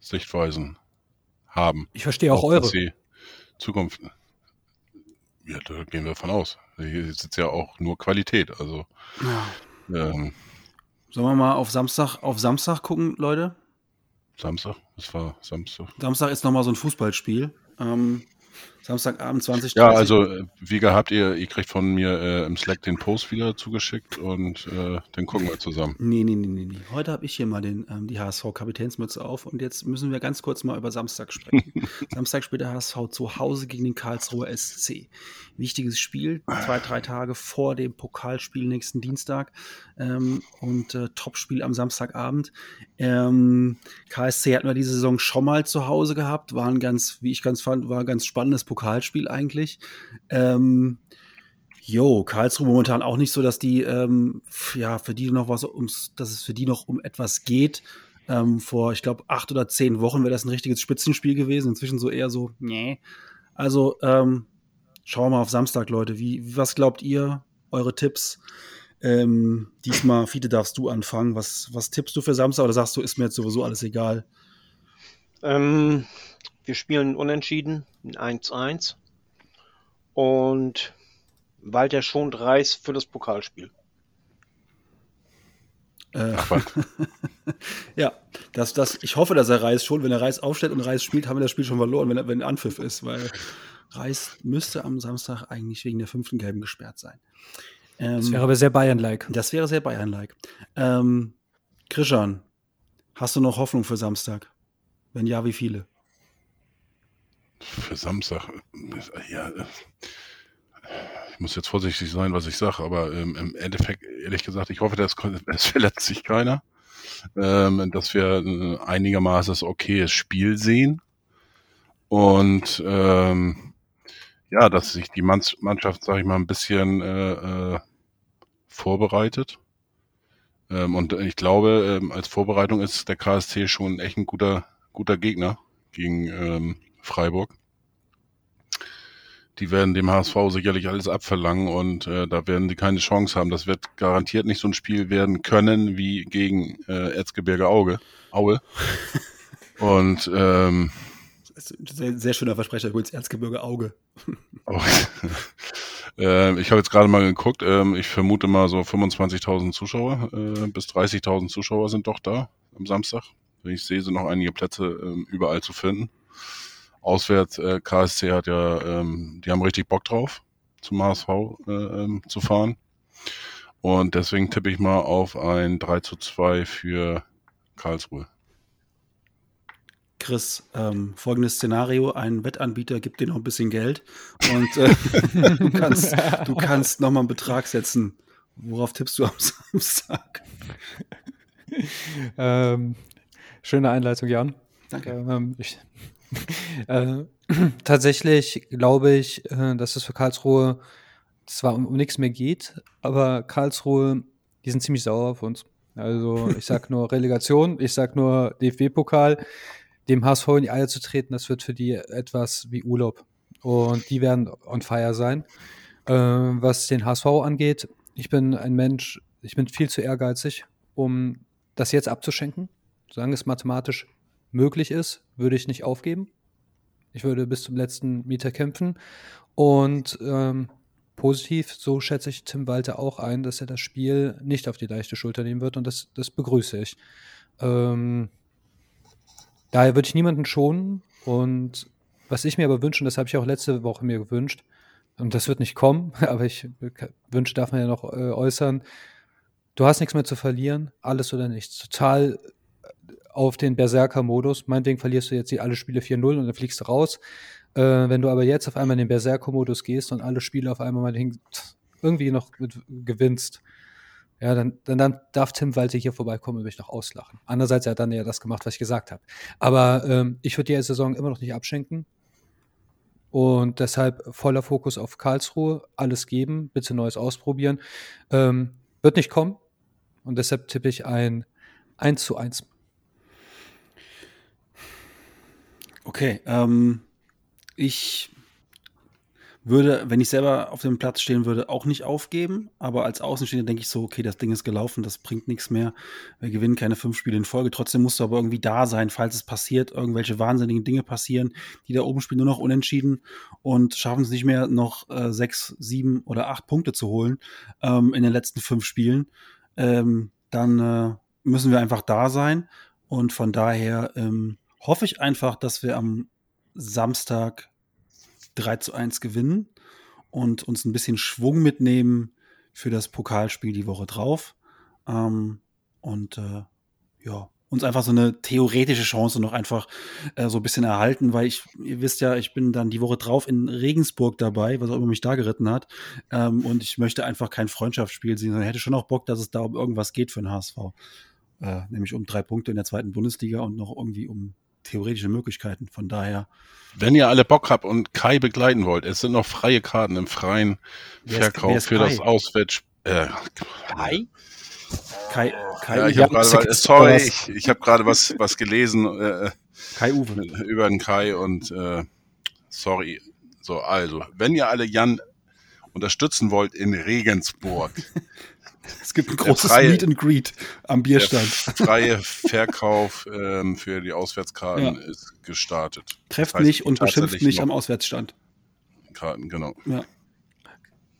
Sichtweisen haben. Ich verstehe auch, auch eure. Zukunft. Ja, da gehen wir von aus. Hier ist jetzt ja auch nur Qualität. Also. Ja. Ähm, Sollen wir mal auf Samstag, auf Samstag gucken, Leute? Samstag? Das war Samstag. Samstag ist nochmal so ein Fußballspiel. Ähm, Samstagabend 20 Ja, also äh, wie gehabt, ihr, ihr kriegt von mir äh, im Slack den Post wieder zugeschickt und äh, den gucken wir zusammen. Nee, nee, nee, nee. nee. Heute habe ich hier mal den, ähm, die HSV-Kapitänsmütze auf und jetzt müssen wir ganz kurz mal über Samstag sprechen. Samstag spielt der HSV zu Hause gegen den Karlsruher SC. Wichtiges Spiel, zwei, drei Tage vor dem Pokalspiel nächsten Dienstag ähm, und äh, Topspiel am Samstagabend. Ähm, KSC hatten wir diese Saison schon mal zu Hause gehabt, war ein ganz, wie ich ganz fand, war ein ganz spannendes Pokalspiel eigentlich. Ähm, Jo, Karlsruhe momentan auch nicht so, dass die, ähm, ja, für die noch was ums, dass es für die noch um etwas geht. Ähm, vor, ich glaube, acht oder zehn Wochen wäre das ein richtiges Spitzenspiel gewesen. Inzwischen so eher so, nee. Also, ähm, schauen wir mal auf Samstag, Leute. Wie, was glaubt ihr? Eure Tipps? Ähm, diesmal, Fiete, darfst du anfangen. Was, was tippst du für Samstag oder sagst du, ist mir jetzt sowieso alles egal? Ähm, wir spielen unentschieden, ein 1-1. Und Walter schont Reis für das Pokalspiel. Äh, ja, das, das, ich hoffe, dass er Reis schon, wenn er Reis aufstellt und Reis spielt, haben wir das Spiel schon verloren, wenn, er, wenn Anpfiff ist, weil Reis müsste am Samstag eigentlich wegen der fünften Gelben gesperrt sein. Ähm, das wäre aber sehr Bayern-like. Das wäre sehr Bayern-like. Ähm, Krishan, hast du noch Hoffnung für Samstag? Wenn ja, wie viele? Für Samstag, ja, ich muss jetzt vorsichtig sein, was ich sage, aber ähm, im Endeffekt, ehrlich gesagt, ich hoffe, dass, es verletzt sich keiner, ähm, dass wir äh, einigermaßen das okayes Spiel sehen und ähm, ja, dass sich die Mannschaft, sage ich mal, ein bisschen äh, äh, vorbereitet. Ähm, und ich glaube, ähm, als Vorbereitung ist der KSC schon echt ein guter, guter Gegner gegen ähm, Freiburg. Die werden dem HSV sicherlich alles abverlangen und äh, da werden sie keine Chance haben. Das wird garantiert nicht so ein Spiel werden können wie gegen äh, Erzgebirge Auge, Aue. und ähm, sehr, sehr schöner Versprecher, übrigens Erzgebirge Auge. Äh, ich habe jetzt gerade mal geguckt, äh, ich vermute mal so 25.000 Zuschauer äh, bis 30.000 Zuschauer sind doch da am Samstag. Ich sehe, sind noch einige Plätze ähm, überall zu finden. Auswärts, äh, KSC hat ja, ähm, die haben richtig Bock drauf, zum HSV äh, ähm, zu fahren. Und deswegen tippe ich mal auf ein 3 zu 2 für Karlsruhe. Chris, ähm, folgendes Szenario: Ein Wettanbieter gibt dir noch ein bisschen Geld und äh, du kannst, du kannst nochmal einen Betrag setzen. Worauf tippst du am Samstag? ähm, schöne Einleitung, Jan. Danke. Ähm, ich, äh, tatsächlich glaube ich, äh, dass es für Karlsruhe zwar um, um nichts mehr geht, aber Karlsruhe, die sind ziemlich sauer auf uns. Also ich sag nur Relegation, ich sag nur DFB-Pokal dem HSV in die Eier zu treten, das wird für die etwas wie Urlaub. Und die werden on fire sein. Äh, was den HSV angeht, ich bin ein Mensch, ich bin viel zu ehrgeizig, um das jetzt abzuschenken. Solange es mathematisch möglich ist, würde ich nicht aufgeben. Ich würde bis zum letzten Meter kämpfen. Und ähm, positiv, so schätze ich Tim Walter auch ein, dass er das Spiel nicht auf die leichte Schulter nehmen wird und das, das begrüße ich. Ähm, Daher würde ich niemanden schonen. Und was ich mir aber wünsche, und das habe ich auch letzte Woche mir gewünscht, und das wird nicht kommen, aber ich wünsche, darf man ja noch äh, äußern, du hast nichts mehr zu verlieren, alles oder nichts. Total auf den Berserker-Modus. Meinetwegen verlierst du jetzt alle Spiele 4-0 und dann fliegst du raus. Äh, wenn du aber jetzt auf einmal in den Berserker-Modus gehst und alle Spiele auf einmal mal irgendwie noch gewinnst, ja, dann, dann, dann darf Tim Walter hier vorbeikommen und mich noch auslachen. Andererseits, er hat dann ja das gemacht, was ich gesagt habe. Aber ähm, ich würde die Saison immer noch nicht abschenken. Und deshalb voller Fokus auf Karlsruhe, alles geben, bitte Neues ausprobieren. Ähm, wird nicht kommen. Und deshalb tippe ich ein 1 zu 1. Okay, ähm, ich würde, wenn ich selber auf dem Platz stehen würde, auch nicht aufgeben. Aber als Außenstehender denke ich so, okay, das Ding ist gelaufen, das bringt nichts mehr. Wir gewinnen keine fünf Spiele in Folge. Trotzdem musst du aber irgendwie da sein, falls es passiert, irgendwelche wahnsinnigen Dinge passieren. Die da oben spielen nur noch unentschieden und schaffen es nicht mehr, noch äh, sechs, sieben oder acht Punkte zu holen ähm, in den letzten fünf Spielen. Ähm, dann äh, müssen wir einfach da sein. Und von daher ähm, hoffe ich einfach, dass wir am Samstag 3 zu 1 gewinnen und uns ein bisschen Schwung mitnehmen für das Pokalspiel die Woche drauf. Ähm, und äh, ja, uns einfach so eine theoretische Chance noch einfach äh, so ein bisschen erhalten, weil ich, ihr wisst ja, ich bin dann die Woche drauf in Regensburg dabei, was auch immer mich da geritten hat. Ähm, und ich möchte einfach kein Freundschaftsspiel sehen, sondern hätte schon auch Bock, dass es da um irgendwas geht für den HSV. Äh, nämlich um drei Punkte in der zweiten Bundesliga und noch irgendwie um theoretische Möglichkeiten. Von daher. Wenn ihr alle Bock habt und Kai begleiten wollt, es sind noch freie Karten im freien Verkauf ist, für Kai? das Auswärts. Äh, Kai? Kai, Kai ja, ich habe gerade, sorry, ich, ich habe gerade was, was gelesen äh, Kai Uwe. über den Kai und äh, sorry. So, also, wenn ihr alle Jan unterstützen wollt in Regensburg. es gibt ein großes freie, Meet and Greet am Bierstand. Der freie Verkauf ähm, für die Auswärtskarten ja. ist gestartet. Trefft das heißt, mich und beschimpft mich am Auswärtsstand. Karten, genau. Ja.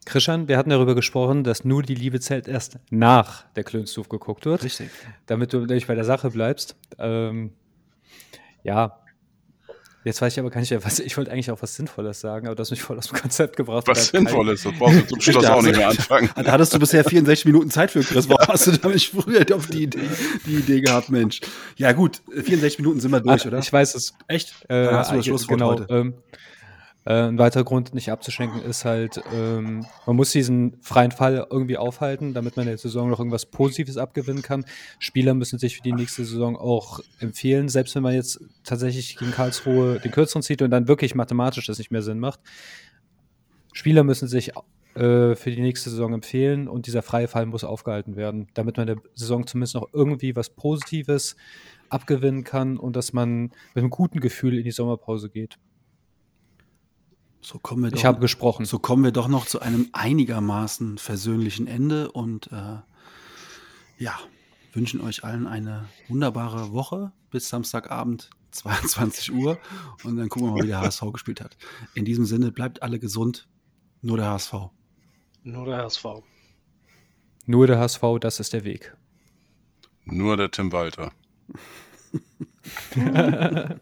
Christian, wir hatten darüber gesprochen, dass nur die Liebe zählt erst nach der Klönstuf geguckt wird. Richtig. Damit du nämlich bei der Sache bleibst. Ähm, ja, Jetzt weiß ich aber gar nicht, was, ich wollte eigentlich auch was Sinnvolles sagen, aber das mich voll aus dem Konzept gebracht. Was Sinnvolles, das brauchst du zum Schluss auch nicht mehr anfangen. Da hattest du bisher 64 Minuten Zeit für, Chris. Warum hast du da nicht früher auf die Idee, die Idee gehabt, Mensch? Ja gut, 64 Minuten sind wir durch, ah, oder? Ich weiß es. Echt? Äh, Dann hast du das Schlusswort genau, heute. Ähm, äh, ein weiterer Grund, nicht abzuschenken, ist halt, ähm, man muss diesen freien Fall irgendwie aufhalten, damit man der Saison noch irgendwas Positives abgewinnen kann. Spieler müssen sich für die nächste Saison auch empfehlen, selbst wenn man jetzt tatsächlich gegen Karlsruhe den kürzeren zieht und dann wirklich mathematisch das nicht mehr Sinn macht. Spieler müssen sich äh, für die nächste Saison empfehlen und dieser freie Fall muss aufgehalten werden, damit man der Saison zumindest noch irgendwie was Positives abgewinnen kann und dass man mit einem guten Gefühl in die Sommerpause geht. So kommen wir doch, ich habe gesprochen. So kommen wir doch noch zu einem einigermaßen versöhnlichen Ende und äh, ja, wünschen euch allen eine wunderbare Woche bis Samstagabend 22 Uhr und dann gucken wir mal, wie der HSV gespielt hat. In diesem Sinne, bleibt alle gesund. Nur der HSV. Nur der HSV. Nur der HSV, das ist der Weg. Nur der Tim Walter.